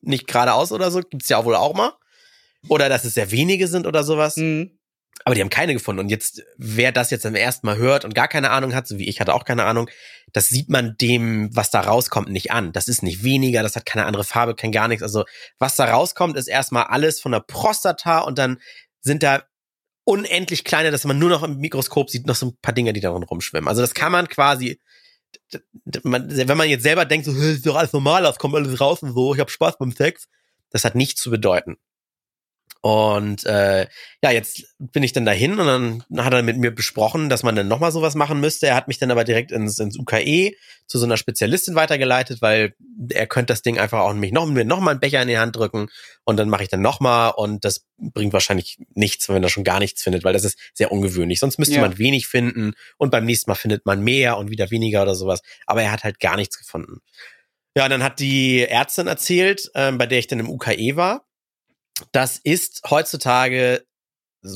nicht geradeaus oder so. Gibt's ja auch wohl auch mal. Oder dass es sehr wenige sind oder sowas. Mhm. Aber die haben keine gefunden. Und jetzt, wer das jetzt zum ersten Mal hört und gar keine Ahnung hat, so wie ich hatte auch keine Ahnung, das sieht man dem, was da rauskommt, nicht an. Das ist nicht weniger, das hat keine andere Farbe, kein gar nichts. Also, was da rauskommt, ist erstmal alles von der Prostata und dann sind da unendlich kleine, dass man nur noch im Mikroskop sieht, noch so ein paar Dinge, die darin rumschwimmen. Also, das kann man quasi, wenn man jetzt selber denkt, so, ist doch alles normal, das kommt alles raus und so, ich habe Spaß beim Sex, das hat nichts zu bedeuten. Und äh, ja, jetzt bin ich dann dahin und dann hat er mit mir besprochen, dass man dann nochmal sowas machen müsste. Er hat mich dann aber direkt ins, ins UKE zu so einer Spezialistin weitergeleitet, weil er könnte das Ding einfach auch mich noch, mir nochmal einen Becher in die Hand drücken und dann mache ich dann nochmal und das bringt wahrscheinlich nichts, wenn er schon gar nichts findet, weil das ist sehr ungewöhnlich. Sonst müsste ja. man wenig finden und beim nächsten Mal findet man mehr und wieder weniger oder sowas. Aber er hat halt gar nichts gefunden. Ja, dann hat die Ärztin erzählt, äh, bei der ich dann im UKE war, das ist heutzutage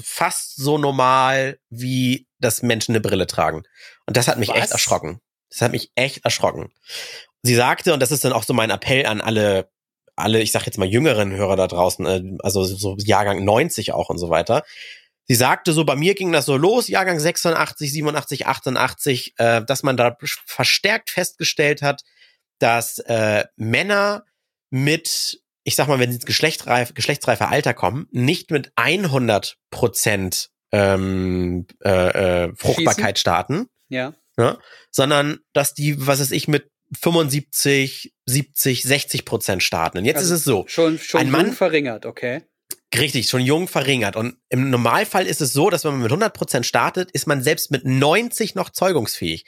fast so normal, wie dass Menschen eine Brille tragen. Und das hat mich Was? echt erschrocken. Das hat mich echt erschrocken. Sie sagte, und das ist dann auch so mein Appell an alle, alle, ich sag jetzt mal jüngeren Hörer da draußen, äh, also so Jahrgang 90 auch und so weiter. Sie sagte so, bei mir ging das so los, Jahrgang 86, 87, 88, äh, dass man da verstärkt festgestellt hat, dass äh, Männer mit ich sag mal, wenn sie ins geschlechtsreife, geschlechtsreife Alter kommen, nicht mit 100 Prozent ähm, äh, äh, Fruchtbarkeit Schießen. starten, ja. ja, sondern dass die, was weiß ich, mit 75, 70, 60 Prozent starten. Und jetzt also ist es so. Schon, schon ein Mann verringert, okay. Richtig, schon jung verringert. Und im Normalfall ist es so, dass wenn man mit 100 Prozent startet, ist man selbst mit 90 noch zeugungsfähig.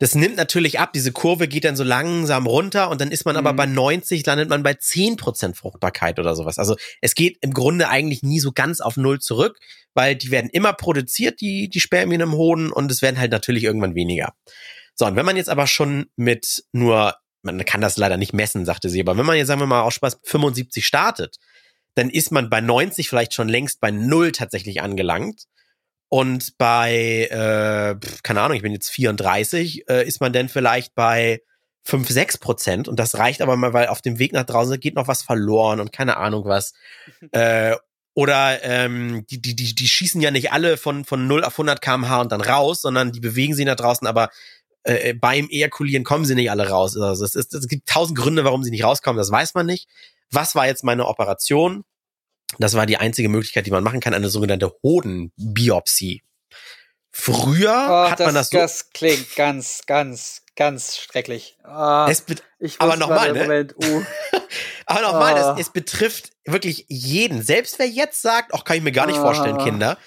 Das nimmt natürlich ab, diese Kurve geht dann so langsam runter und dann ist man mhm. aber bei 90, landet man bei 10 Prozent Fruchtbarkeit oder sowas. Also es geht im Grunde eigentlich nie so ganz auf Null zurück, weil die werden immer produziert, die, die Spermien im Hoden und es werden halt natürlich irgendwann weniger. So, und wenn man jetzt aber schon mit nur man kann das leider nicht messen, sagte sie, aber wenn man jetzt, sagen wir mal, auch Spaß 75 startet, dann ist man bei 90 vielleicht schon längst bei null tatsächlich angelangt. Und bei, äh, keine Ahnung, ich bin jetzt 34, äh, ist man dann vielleicht bei 5, 6 Prozent. Und das reicht aber mal, weil auf dem Weg nach draußen geht noch was verloren und keine Ahnung was. äh, oder ähm, die, die, die, die schießen ja nicht alle von, von 0 auf 100 kmh und dann raus, sondern die bewegen sich nach draußen, aber äh, beim Ejakulieren kommen sie nicht alle raus. Also es, ist, es gibt tausend Gründe, warum sie nicht rauskommen, das weiß man nicht. Was war jetzt meine Operation? Das war die einzige Möglichkeit, die man machen kann, eine sogenannte Hodenbiopsie. Früher oh, hat das, man das so. Das klingt ganz, ganz, ganz schrecklich. Oh, es aber nochmal, ne? Uh. aber nochmal, oh. es, es betrifft wirklich jeden. Selbst wer jetzt sagt, ach, kann ich mir gar nicht vorstellen, Kinder.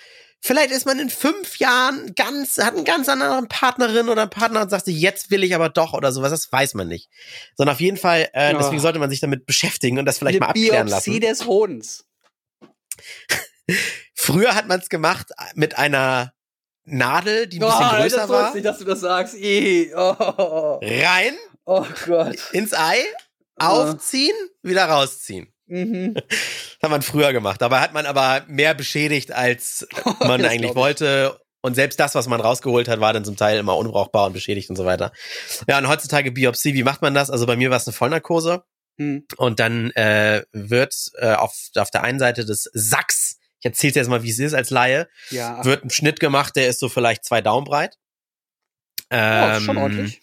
Vielleicht ist man in fünf Jahren ganz, hat einen ganz anderen Partnerin oder einen Partner und sagt sich, jetzt will ich aber doch oder sowas. Das weiß man nicht. Sondern auf jeden Fall, äh, deswegen sollte man sich damit beschäftigen und das vielleicht Eine mal abklären Biopsie lassen. des Hodens. Früher hat man es gemacht mit einer Nadel, die ein bisschen oh, größer das war. Nicht, dass du das sagst. I, oh. Rein. Oh Gott. Ins Ei, aufziehen, wieder rausziehen. Mhm. Das hat man früher gemacht. Dabei hat man aber mehr beschädigt, als man eigentlich wollte. Und selbst das, was man rausgeholt hat, war dann zum Teil immer unbrauchbar und beschädigt und so weiter. Ja, und heutzutage Biopsie, wie macht man das? Also bei mir war es eine Vollnarkose. Mhm. Und dann äh, wird äh, auf, auf der einen Seite des Sacks, ich erzähle jetzt mal, wie es ist als Laie, ja. wird ein Schnitt gemacht, der ist so vielleicht zwei Daumen breit. Ähm, oh, schon ordentlich.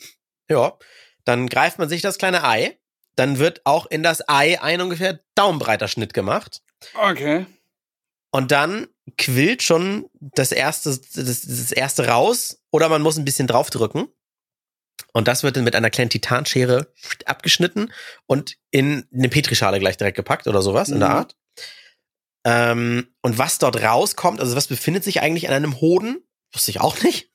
Ja, dann greift man sich das kleine Ei, dann wird auch in das Ei ein ungefähr daumenbreiter Schnitt gemacht. Okay. Und dann quillt schon das erste, das, das erste raus oder man muss ein bisschen draufdrücken. Und das wird dann mit einer kleinen Titanschere abgeschnitten und in eine Petrischale gleich direkt gepackt oder sowas mhm. in der mhm. Art. Ähm, und was dort rauskommt, also was befindet sich eigentlich an einem Hoden? Wusste ich auch nicht.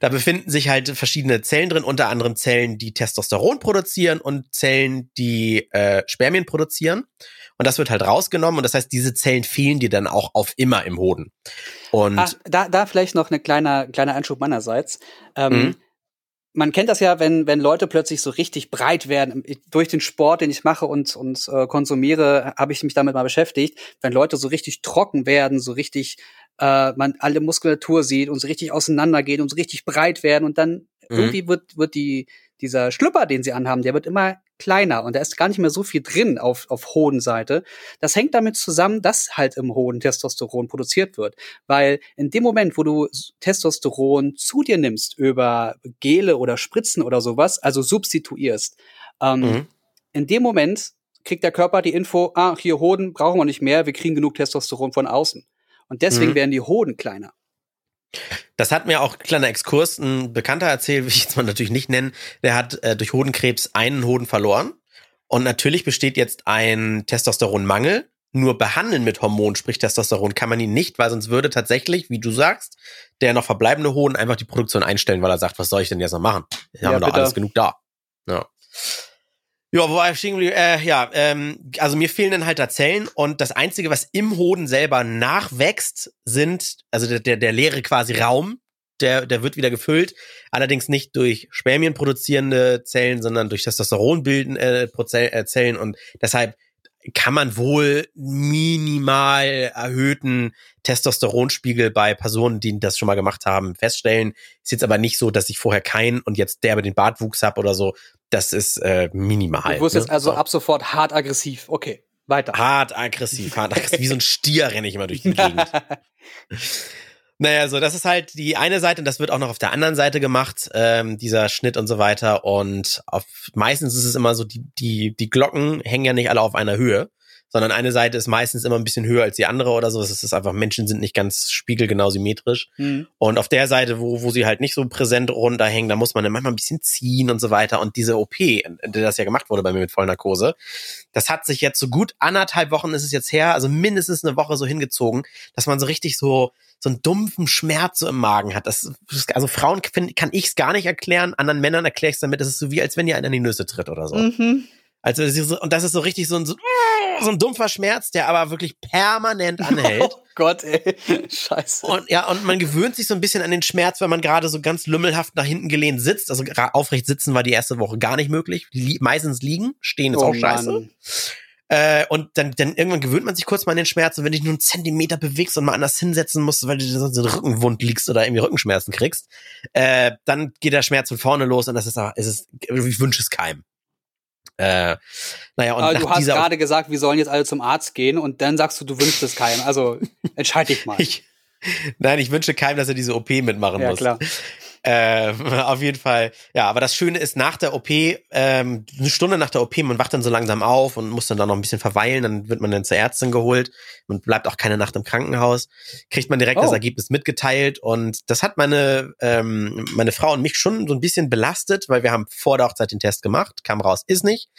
Da befinden sich halt verschiedene Zellen drin, unter anderem Zellen, die Testosteron produzieren und Zellen, die äh, Spermien produzieren. Und das wird halt rausgenommen und das heißt, diese Zellen fehlen dir dann auch auf immer im Hoden. Und Ach, da, da vielleicht noch eine kleine, kleine Einschub meinerseits. Ähm, mhm man kennt das ja, wenn, wenn Leute plötzlich so richtig breit werden. Durch den Sport, den ich mache und, und äh, konsumiere, habe ich mich damit mal beschäftigt. Wenn Leute so richtig trocken werden, so richtig äh, man alle Muskulatur sieht und so richtig auseinandergehen und so richtig breit werden und dann mhm. irgendwie wird, wird die, dieser Schlüpper, den sie anhaben, der wird immer kleiner und da ist gar nicht mehr so viel drin auf, auf Hodenseite. Das hängt damit zusammen, dass halt im Hoden Testosteron produziert wird. Weil in dem Moment, wo du Testosteron zu dir nimmst über Gele oder Spritzen oder sowas, also substituierst, ähm, mhm. in dem Moment kriegt der Körper die Info, ah, hier Hoden brauchen wir nicht mehr, wir kriegen genug Testosteron von außen. Und deswegen mhm. werden die Hoden kleiner. Das hat mir auch kleiner Exkurs ein Bekannter erzählt, will ich jetzt mal natürlich nicht nennen. Der hat äh, durch Hodenkrebs einen Hoden verloren. Und natürlich besteht jetzt ein Testosteronmangel. Nur behandeln mit Hormonen, sprich Testosteron, kann man ihn nicht, weil sonst würde tatsächlich, wie du sagst, der noch verbleibende Hoden einfach die Produktion einstellen, weil er sagt, was soll ich denn jetzt noch machen? Wir ja, haben doch alles genug da. Ja. Ja, wo ich äh, Ja, ähm, also mir fehlen dann halt da Zellen und das Einzige, was im Hoden selber nachwächst, sind, also der, der, der leere quasi Raum, der, der wird wieder gefüllt, allerdings nicht durch Spermien produzierende Zellen, sondern durch Testosteron bilden äh, äh, Zellen und deshalb kann man wohl minimal erhöhten Testosteronspiegel bei Personen, die das schon mal gemacht haben, feststellen. Ist jetzt aber nicht so, dass ich vorher keinen und jetzt der über den Bartwuchs habe oder so. Das ist äh, minimal. Du wirst ne? jetzt also so. ab sofort hart aggressiv. Okay, weiter. Hart aggressiv, hart aggressiv. Wie so ein Stier renne ich immer durch die Gegend. Naja, so, das ist halt die eine Seite und das wird auch noch auf der anderen Seite gemacht, ähm, dieser Schnitt und so weiter. Und auf, meistens ist es immer so, die, die, die Glocken hängen ja nicht alle auf einer Höhe, sondern eine Seite ist meistens immer ein bisschen höher als die andere oder so. Es ist einfach, Menschen sind nicht ganz spiegelgenau symmetrisch. Mhm. Und auf der Seite, wo, wo sie halt nicht so präsent runterhängen, da muss man dann manchmal ein bisschen ziehen und so weiter. Und diese OP, das ja gemacht wurde bei mir mit Vollnarkose, das hat sich jetzt so gut anderthalb Wochen ist es jetzt her, also mindestens eine Woche so hingezogen, dass man so richtig so so einen dumpfen Schmerz so im Magen hat. Das, also Frauen kann, kann ich es gar nicht erklären, anderen Männern erkläre ich es damit, das ist so wie, als wenn ihr einer in die Nüsse tritt oder so. Mhm. Also und das ist so richtig so ein, so, so ein dumpfer Schmerz, der aber wirklich permanent anhält. Oh Gott, ey. Scheiße. Und ja, und man gewöhnt sich so ein bisschen an den Schmerz, wenn man gerade so ganz lümmelhaft nach hinten gelehnt sitzt. Also aufrecht sitzen war die erste Woche gar nicht möglich. Li meistens liegen, stehen ist oh, auch scheiße. Mann. Äh, und dann, dann irgendwann gewöhnt man sich kurz mal an den Schmerz und wenn du dich nur einen Zentimeter bewegst und mal anders hinsetzen musst, weil du sonst in Rückenwund liegst oder irgendwie Rückenschmerzen kriegst, äh, dann geht der Schmerz von vorne los und das ist, ist es, ich wünsche es keinem. Äh, naja, und Aber du hast gerade gesagt, wir sollen jetzt alle zum Arzt gehen und dann sagst du, du wünschst es keinem. Also entscheide dich mal. ich, nein, ich wünsche keinem, dass er diese OP mitmachen ja, muss. Klar. Ähm, auf jeden Fall. Ja, aber das Schöne ist, nach der OP, ähm, eine Stunde nach der OP, man wacht dann so langsam auf und muss dann da noch ein bisschen verweilen, dann wird man dann zur Ärztin geholt und bleibt auch keine Nacht im Krankenhaus, kriegt man direkt oh. das Ergebnis mitgeteilt und das hat meine, ähm, meine Frau und mich schon so ein bisschen belastet, weil wir haben vor der Hochzeit den Test gemacht, kam raus, ist nicht.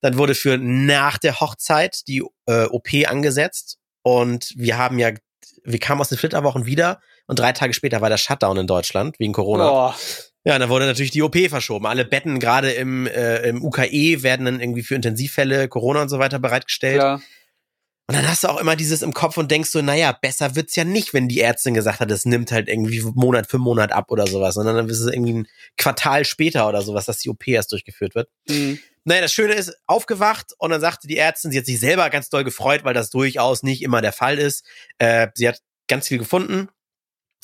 Dann wurde für nach der Hochzeit die äh, OP angesetzt und wir haben ja, wir kamen aus den Flitterwochen wieder und drei Tage später war der Shutdown in Deutschland wegen Corona. Oh. Ja, dann wurde natürlich die OP verschoben. Alle Betten gerade im, äh, im UKE werden dann irgendwie für Intensivfälle, Corona und so weiter bereitgestellt. Ja. Und dann hast du auch immer dieses im Kopf und denkst so, naja, besser wird's ja nicht, wenn die Ärztin gesagt hat, es nimmt halt irgendwie Monat für Monat ab oder sowas, sondern dann ist es irgendwie ein Quartal später oder sowas, dass die OP erst durchgeführt wird. Mhm. Naja, das Schöne ist, aufgewacht und dann sagte die Ärztin, sie hat sich selber ganz doll gefreut, weil das durchaus nicht immer der Fall ist. Äh, sie hat ganz viel gefunden,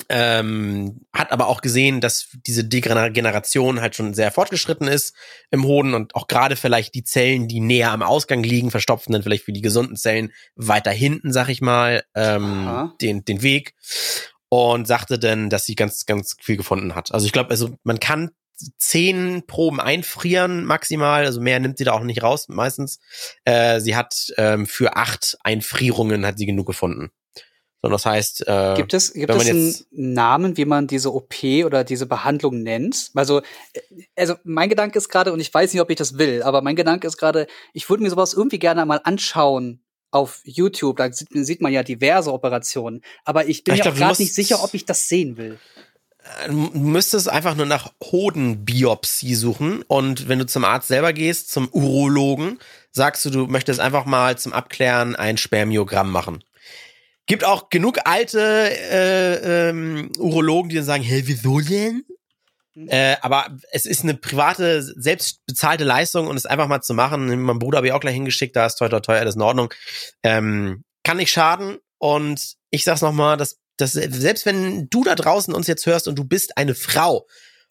ähm, hat aber auch gesehen, dass diese Degeneration halt schon sehr fortgeschritten ist im Hoden und auch gerade vielleicht die Zellen, die näher am Ausgang liegen, verstopfen dann vielleicht für die gesunden Zellen weiter hinten, sag ich mal, ähm, den, den Weg und sagte dann, dass sie ganz, ganz viel gefunden hat. Also ich glaube, also man kann zehn Proben einfrieren maximal, also mehr nimmt sie da auch nicht raus meistens. Äh, sie hat ähm, für acht Einfrierungen hat sie genug gefunden. Sondern das heißt, äh, gibt es, gibt es einen Namen, wie man diese OP oder diese Behandlung nennt? Also, äh, also mein Gedanke ist gerade, und ich weiß nicht, ob ich das will, aber mein Gedanke ist gerade, ich würde mir sowas irgendwie gerne mal anschauen auf YouTube. Da sieht, sieht man ja diverse Operationen. Aber ich bin ich mir auch gerade nicht sicher, ob ich das sehen will. Du müsstest einfach nur nach Hodenbiopsie suchen und wenn du zum Arzt selber gehst, zum Urologen, sagst du, du möchtest einfach mal zum Abklären ein Spermiogramm machen. Gibt auch genug alte äh, ähm, Urologen, die dann sagen, hey, wieso denn? Mhm. Äh, aber es ist eine private, selbstbezahlte Leistung und es einfach mal zu machen. Mein Bruder habe ich auch gleich hingeschickt, da ist teuer, teuer, alles in Ordnung. Ähm, kann nicht schaden. Und ich sag's nochmal, dass, dass selbst wenn du da draußen uns jetzt hörst und du bist eine Frau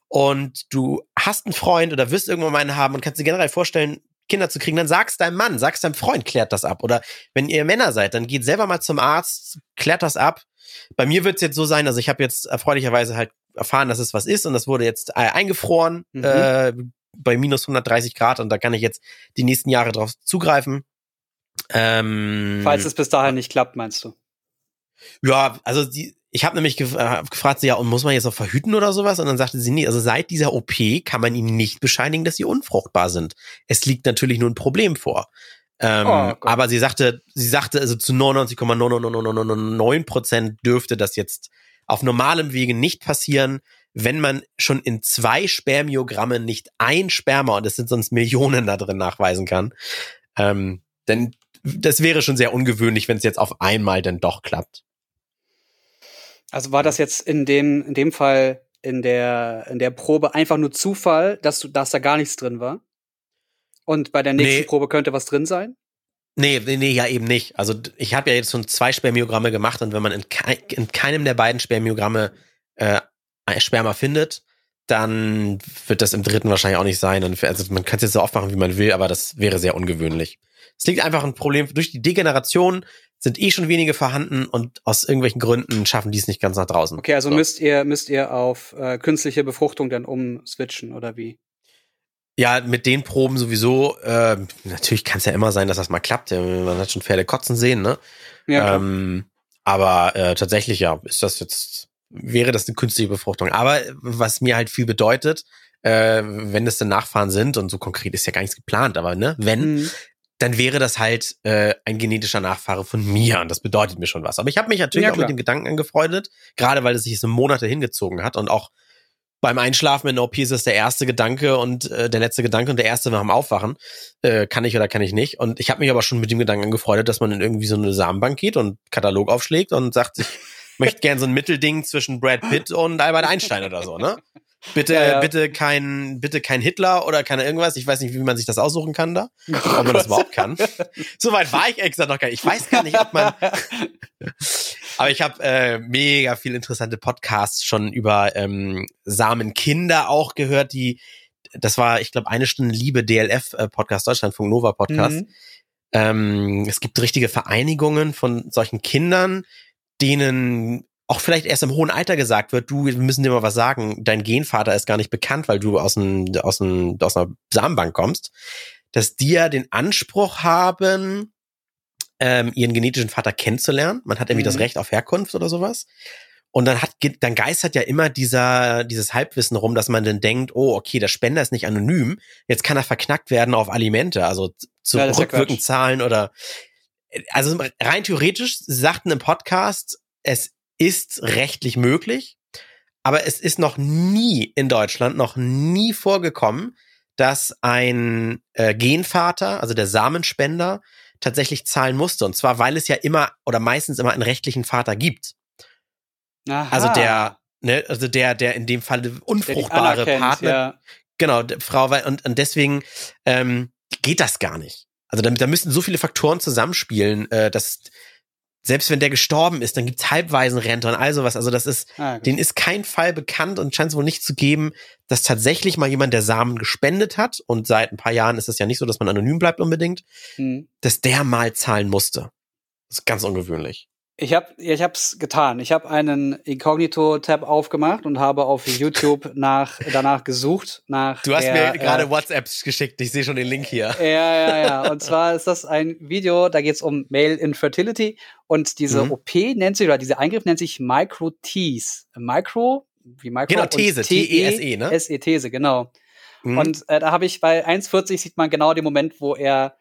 und du hast einen Freund oder wirst irgendwann mal einen haben und kannst dir generell vorstellen, Kinder zu kriegen, dann sag's deinem Mann, sag's deinem Freund, klärt das ab. Oder wenn ihr Männer seid, dann geht selber mal zum Arzt, klärt das ab. Bei mir wird's jetzt so sein, also ich habe jetzt erfreulicherweise halt erfahren, dass es was ist und das wurde jetzt äh, eingefroren mhm. äh, bei minus 130 Grad und da kann ich jetzt die nächsten Jahre drauf zugreifen. Ähm, Falls es bis dahin nicht klappt, meinst du? Ja, also die, ich habe nämlich gef äh, gefragt, ja, und muss man jetzt noch verhüten oder sowas? Und dann sagte sie, nee, also seit dieser OP kann man ihnen nicht bescheinigen, dass sie unfruchtbar sind. Es liegt natürlich nur ein Problem vor. Ähm, oh, aber sie sagte, sie sagte, also zu 99,999 Prozent dürfte das jetzt auf normalem Wege nicht passieren, wenn man schon in zwei Spermiogrammen nicht ein Sperma, und es sind sonst Millionen da drin, nachweisen kann. Ähm, denn das wäre schon sehr ungewöhnlich, wenn es jetzt auf einmal dann doch klappt. Also war das jetzt in dem, in dem Fall in der, in der Probe einfach nur Zufall, dass du, dass da gar nichts drin war? Und bei der nächsten nee. Probe könnte was drin sein? Nee, nee, nee, ja eben nicht. Also ich habe ja jetzt schon zwei Spermiogramme gemacht und wenn man in, kei in keinem der beiden Spermiogramme äh, Sperma findet, dann wird das im dritten wahrscheinlich auch nicht sein. Also man kann es jetzt so oft machen, wie man will, aber das wäre sehr ungewöhnlich. Es liegt einfach ein Problem durch die Degeneration sind eh schon wenige vorhanden und aus irgendwelchen Gründen schaffen die es nicht ganz nach draußen. Okay, also so. müsst ihr müsst ihr auf äh, künstliche Befruchtung dann umswitchen oder wie? Ja, mit den Proben sowieso. Äh, natürlich kann es ja immer sein, dass das mal klappt. Man hat schon Pferde kotzen sehen, ne? Ja. Ähm, aber äh, tatsächlich ja, ist das jetzt wäre das eine künstliche Befruchtung. Aber was mir halt viel bedeutet, äh, wenn es denn Nachfahren sind und so konkret ist ja gar nichts geplant, aber ne, wenn, mhm dann wäre das halt äh, ein genetischer Nachfahre von mir und das bedeutet mir schon was. Aber ich habe mich natürlich ja, auch mit dem Gedanken angefreundet, gerade weil es sich so Monate hingezogen hat und auch beim Einschlafen in OP ist das der erste Gedanke und äh, der letzte Gedanke und der erste nach dem Aufwachen. Äh, kann ich oder kann ich nicht. Und ich habe mich aber schon mit dem Gedanken angefreundet, dass man in irgendwie so eine Samenbank geht und Katalog aufschlägt und sagt, ich möchte gern so ein Mittelding zwischen Brad Pitt und Albert Einstein oder so, ne? Bitte, ja, ja. bitte kein, bitte kein Hitler oder keine irgendwas. Ich weiß nicht, wie man sich das aussuchen kann da. Oh ob man das überhaupt kann. Soweit war ich extra noch gar nicht. Ich weiß gar nicht, ob man. Aber ich habe äh, mega viel interessante Podcasts schon über ähm, Samenkinder auch gehört, die, das war, ich glaube, eine Stunde Liebe DLF äh, Podcast, Deutschlandfunk Nova Podcast. Mhm. Ähm, es gibt richtige Vereinigungen von solchen Kindern, denen auch vielleicht erst im hohen Alter gesagt wird, du, wir müssen dir mal was sagen, dein Genvater ist gar nicht bekannt, weil du aus, einem, aus, einem, aus einer Samenbank kommst, dass die ja den Anspruch haben, ähm, ihren genetischen Vater kennenzulernen. Man hat irgendwie mhm. das Recht auf Herkunft oder sowas. Und dann hat, dann geistert ja immer dieser, dieses Halbwissen rum, dass man dann denkt, oh, okay, der Spender ist nicht anonym, jetzt kann er verknackt werden auf Alimente, also zu ja, rückwirkend zahlen oder, also rein theoretisch sagten im Podcast, es ist rechtlich möglich, aber es ist noch nie in Deutschland, noch nie vorgekommen, dass ein äh, Genvater, also der Samenspender, tatsächlich zahlen musste. Und zwar, weil es ja immer oder meistens immer einen rechtlichen Vater gibt. Aha. Also der, ne, also der, der in dem Fall unfruchtbare Partner. Ja. Genau, Frau, und, und deswegen ähm, geht das gar nicht. Also da, da müssen so viele Faktoren zusammenspielen, äh, dass selbst wenn der gestorben ist, dann gibt's Halbwaisenrente und all sowas. Also das ist, ah, den ist kein Fall bekannt und scheint es wohl nicht zu geben, dass tatsächlich mal jemand der Samen gespendet hat. Und seit ein paar Jahren ist es ja nicht so, dass man anonym bleibt unbedingt, mhm. dass der mal zahlen musste. Das ist ganz ungewöhnlich. Ich habe ich hab's getan. Ich habe einen Inkognito-Tab aufgemacht und habe auf YouTube nach danach gesucht nach. Du hast der, mir gerade äh, WhatsApps geschickt. Ich sehe schon den Link hier. Ja, ja, ja. Und zwar ist das ein Video. Da geht's um Male Infertility und diese mhm. OP nennt sich oder dieser Eingriff nennt sich Micro-Tease. Micro wie Micro genau These T E E ne S E These genau. Mhm. Und äh, da habe ich bei 1,40 sieht man genau den Moment, wo er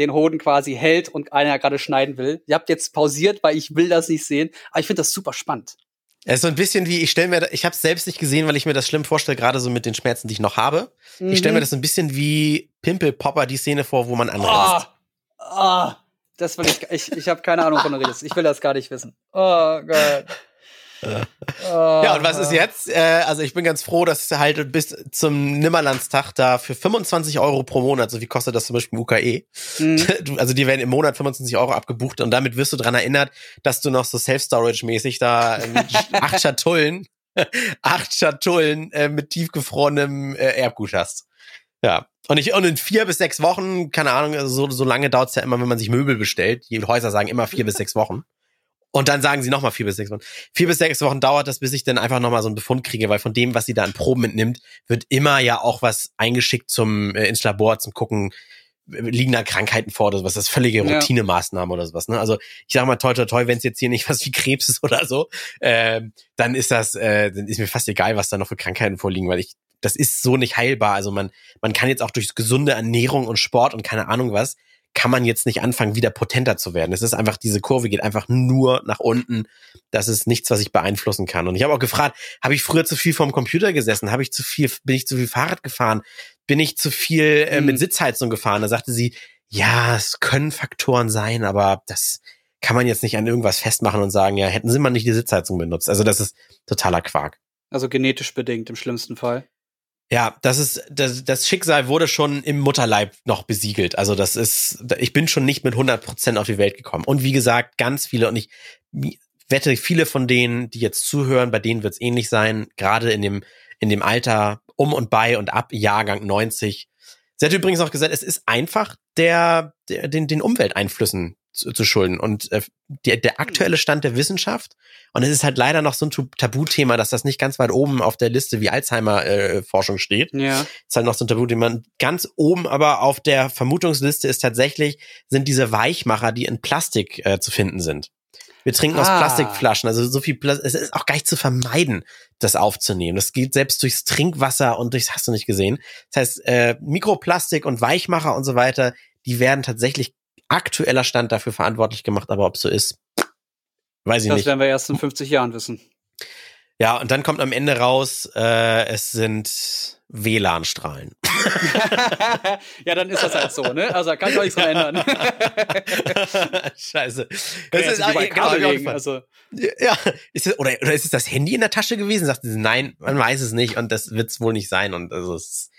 den Hoden quasi hält und einer gerade schneiden will. Ihr habt jetzt pausiert, weil ich will das nicht sehen, aber ich finde das super spannend. Es ist so ein bisschen wie, ich stelle mir, ich habe es selbst nicht gesehen, weil ich mir das schlimm vorstelle, gerade so mit den Schmerzen, die ich noch habe. Mhm. Ich stelle mir das so ein bisschen wie Pimple Popper die Szene vor, wo man anreißt. Oh, oh, das will ich, ich, ich habe keine Ahnung, von du redest. Ich will das gar nicht wissen. Oh Gott ja, und was ist jetzt? Äh, also ich bin ganz froh, dass halt bis zum Nimmerlandstag da für 25 Euro pro Monat, so wie kostet das zum Beispiel im UKE, mhm. also die werden im Monat 25 Euro abgebucht und damit wirst du dran erinnert, dass du noch so Self-Storage-mäßig da ähm, acht Schatullen, acht Schatullen äh, mit tiefgefrorenem äh, Erbgut hast. Ja. Und ich, und in vier bis sechs Wochen, keine Ahnung, also so, so lange dauert's ja immer, wenn man sich Möbel bestellt. Die Häuser sagen immer vier bis sechs Wochen. Und dann sagen sie nochmal vier bis sechs Wochen. Vier bis sechs Wochen dauert das, bis ich dann einfach nochmal so einen Befund kriege, weil von dem, was sie da an Proben mitnimmt, wird immer ja auch was eingeschickt zum äh, ins Labor zum gucken, liegen da Krankheiten vor oder sowas. Das ist völlige Routinemaßnahmen oder sowas. Ne? Also ich sag mal toi toi toi, wenn es jetzt hier nicht was wie Krebs ist oder so, äh, dann ist das, äh, dann ist mir fast egal, was da noch für Krankheiten vorliegen, weil ich das ist so nicht heilbar. Also man man kann jetzt auch durch gesunde Ernährung und Sport und keine Ahnung was kann man jetzt nicht anfangen, wieder potenter zu werden. Es ist einfach, diese Kurve geht einfach nur nach unten. Das ist nichts, was ich beeinflussen kann. Und ich habe auch gefragt, habe ich früher zu viel vorm Computer gesessen? Habe ich zu viel, bin ich zu viel Fahrrad gefahren? Bin ich zu viel äh, mit mhm. Sitzheizung gefahren? Da sagte sie, ja, es können Faktoren sein, aber das kann man jetzt nicht an irgendwas festmachen und sagen, ja, hätten sie mal nicht die Sitzheizung benutzt. Also das ist totaler Quark. Also genetisch bedingt im schlimmsten Fall. Ja, das ist, das, das Schicksal wurde schon im Mutterleib noch besiegelt. Also das ist, ich bin schon nicht mit 100 Prozent auf die Welt gekommen. Und wie gesagt, ganz viele, und ich wette, viele von denen, die jetzt zuhören, bei denen wird es ähnlich sein, gerade in dem, in dem Alter um und bei und ab Jahrgang 90. Sie hat übrigens auch gesagt, es ist einfach der, der den, den Umwelteinflüssen zu, zu schulden. Und äh, der, der aktuelle Stand der Wissenschaft, und es ist halt leider noch so ein Tabuthema, dass das nicht ganz weit oben auf der Liste wie Alzheimer-Forschung äh, steht. Ja. Ist halt noch so ein Tabuthema. Ganz oben aber auf der Vermutungsliste ist tatsächlich, sind diese Weichmacher, die in Plastik äh, zu finden sind. Wir trinken ah. aus Plastikflaschen, also so viel Plastik. Es ist auch gar nicht zu vermeiden, das aufzunehmen. Das geht selbst durchs Trinkwasser und durchs hast du nicht gesehen. Das heißt, äh, Mikroplastik und Weichmacher und so weiter, die werden tatsächlich aktueller Stand dafür verantwortlich gemacht, aber ob so ist, weiß ich das nicht. Das werden wir erst in 50 Jahren wissen. Ja, und dann kommt am Ende raus, äh, es sind WLAN-Strahlen. ja, dann ist das halt so, ne? Also kann ich auch nichts dran ändern. Scheiße. Das ist aber genau, also. Ja, ist es, oder, oder ist es das Handy in der Tasche gewesen? Sagt sie, nein, man weiß es nicht und das wird es wohl nicht sein. Und also es,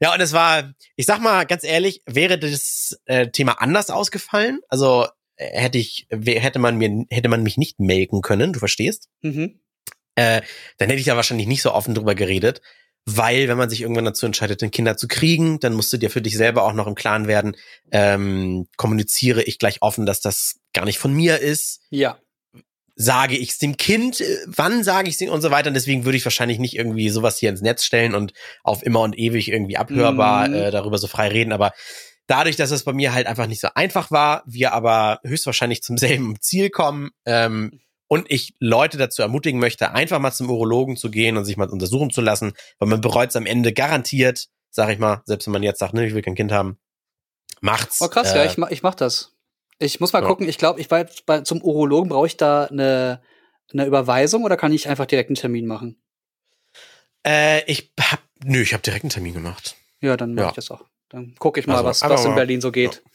ja, und es war, ich sag mal ganz ehrlich, wäre das äh, Thema anders ausgefallen, also äh, hätte ich, hätte man mir, hätte man mich nicht melken können, du verstehst? Mhm. Äh, dann hätte ich da wahrscheinlich nicht so offen drüber geredet. Weil, wenn man sich irgendwann dazu entscheidet, ein Kinder zu kriegen, dann musst du dir für dich selber auch noch im Klaren werden, ähm, kommuniziere ich gleich offen, dass das gar nicht von mir ist. Ja. Sage ich es dem Kind, wann sage ich es und so weiter. Und deswegen würde ich wahrscheinlich nicht irgendwie sowas hier ins Netz stellen und auf immer und ewig irgendwie abhörbar mhm. äh, darüber so frei reden. Aber dadurch, dass es bei mir halt einfach nicht so einfach war, wir aber höchstwahrscheinlich zum selben Ziel kommen, ähm, und ich Leute dazu ermutigen möchte, einfach mal zum Urologen zu gehen und sich mal untersuchen zu lassen, weil man bereut es am Ende garantiert, sag ich mal, selbst wenn man jetzt sagt, ne, ich will kein Kind haben, macht's. Oh krass, äh, ja, ich mach, ich mach das. Ich muss mal ja. gucken, ich glaube, ich bei, bei zum Urologen brauche ich da eine, eine Überweisung oder kann ich einfach direkt einen Termin machen? Äh, ich hab, nö, ich habe direkt einen Termin gemacht. Ja, dann mache ja. ich das auch. Dann gucke ich mal, also, was, was in Berlin so geht. Ja.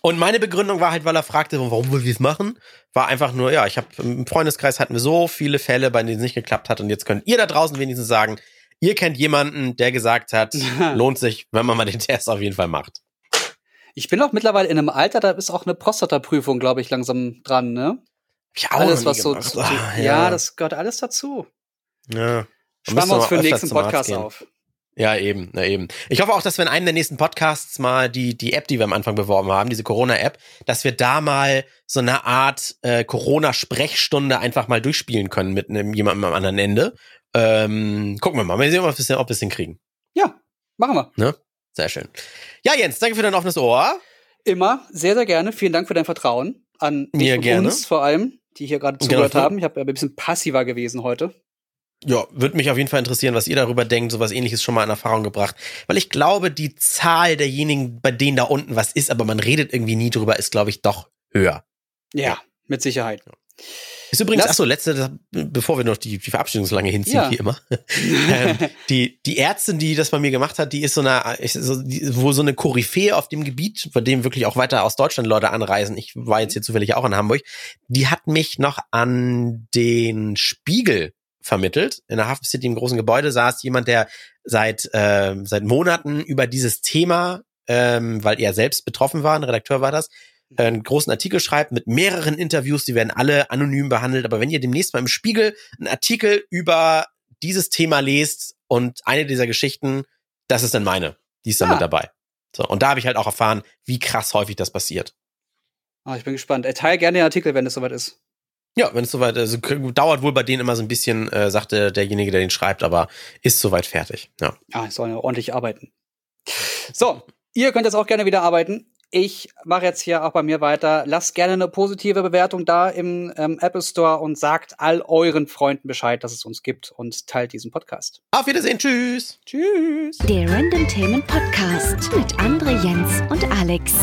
Und meine Begründung war halt, weil er fragte, warum wir es machen, war einfach nur, ja, ich habe im Freundeskreis hatten wir so viele Fälle, bei denen es nicht geklappt hat und jetzt könnt ihr da draußen wenigstens sagen, ihr kennt jemanden, der gesagt hat, lohnt sich, wenn man mal den Test auf jeden Fall macht. Ich bin auch mittlerweile in einem Alter, da ist auch eine Prostata-Prüfung, glaube ich, langsam dran, ne? Ich auch alles, was so, so ah, ja. ja. das gehört alles dazu. Ja. Sparen wir uns für den nächsten Podcast auf. Ja, eben, na eben. Ich hoffe auch, dass wir in einem der nächsten Podcasts mal die, die App, die wir am Anfang beworben haben, diese Corona-App, dass wir da mal so eine Art äh, Corona-Sprechstunde einfach mal durchspielen können mit einem jemandem am anderen Ende. Ähm, gucken wir mal. Mal sehen, ob wir es hinkriegen. Ja, machen wir. Ne? Sehr schön. Ja, Jens, danke für dein offenes Ohr. Immer, sehr, sehr gerne. Vielen Dank für dein Vertrauen an dich Mir und gerne. uns vor allem, die hier gerade zugehört haben. Ich habe ein bisschen passiver gewesen heute. Ja, würde mich auf jeden Fall interessieren, was ihr darüber denkt, sowas ähnliches schon mal in Erfahrung gebracht. Weil ich glaube, die Zahl derjenigen, bei denen da unten was ist, aber man redet irgendwie nie drüber, ist, glaube ich, doch höher. Ja, mit Sicherheit. Ist übrigens, Lass achso, letzte, bevor wir noch die, die Verabschiedung so lange hinziehen, ja. wie immer. ähm, die, die Ärztin, die das bei mir gemacht hat, die ist so eine, so, die, wohl so eine Koryphäe auf dem Gebiet, bei dem wirklich auch weiter aus Deutschland Leute anreisen. Ich war jetzt hier zufällig auch in Hamburg. Die hat mich noch an den Spiegel vermittelt. In der Hafen City im großen Gebäude saß jemand, der seit, äh, seit Monaten über dieses Thema, ähm, weil er selbst betroffen war, ein Redakteur war das, äh, einen großen Artikel schreibt mit mehreren Interviews, die werden alle anonym behandelt. Aber wenn ihr demnächst mal im Spiegel einen Artikel über dieses Thema lest und eine dieser Geschichten, das ist dann meine. Die ist dann ja. mit dabei. So, und da habe ich halt auch erfahren, wie krass häufig das passiert. Oh, ich bin gespannt. Teil gerne den Artikel, wenn es soweit ist. Ja, wenn es soweit ist. Also, dauert wohl bei denen immer so ein bisschen, äh, sagte derjenige, der den schreibt, aber ist soweit fertig. Ja. Ich soll ja ordentlich arbeiten. So, ihr könnt jetzt auch gerne wieder arbeiten. Ich mache jetzt hier auch bei mir weiter. Lasst gerne eine positive Bewertung da im ähm, Apple Store und sagt all euren Freunden Bescheid, dass es uns gibt und teilt diesen Podcast. Auf Wiedersehen. Tschüss. Tschüss. Der Random Themen Podcast mit André Jens und Alex.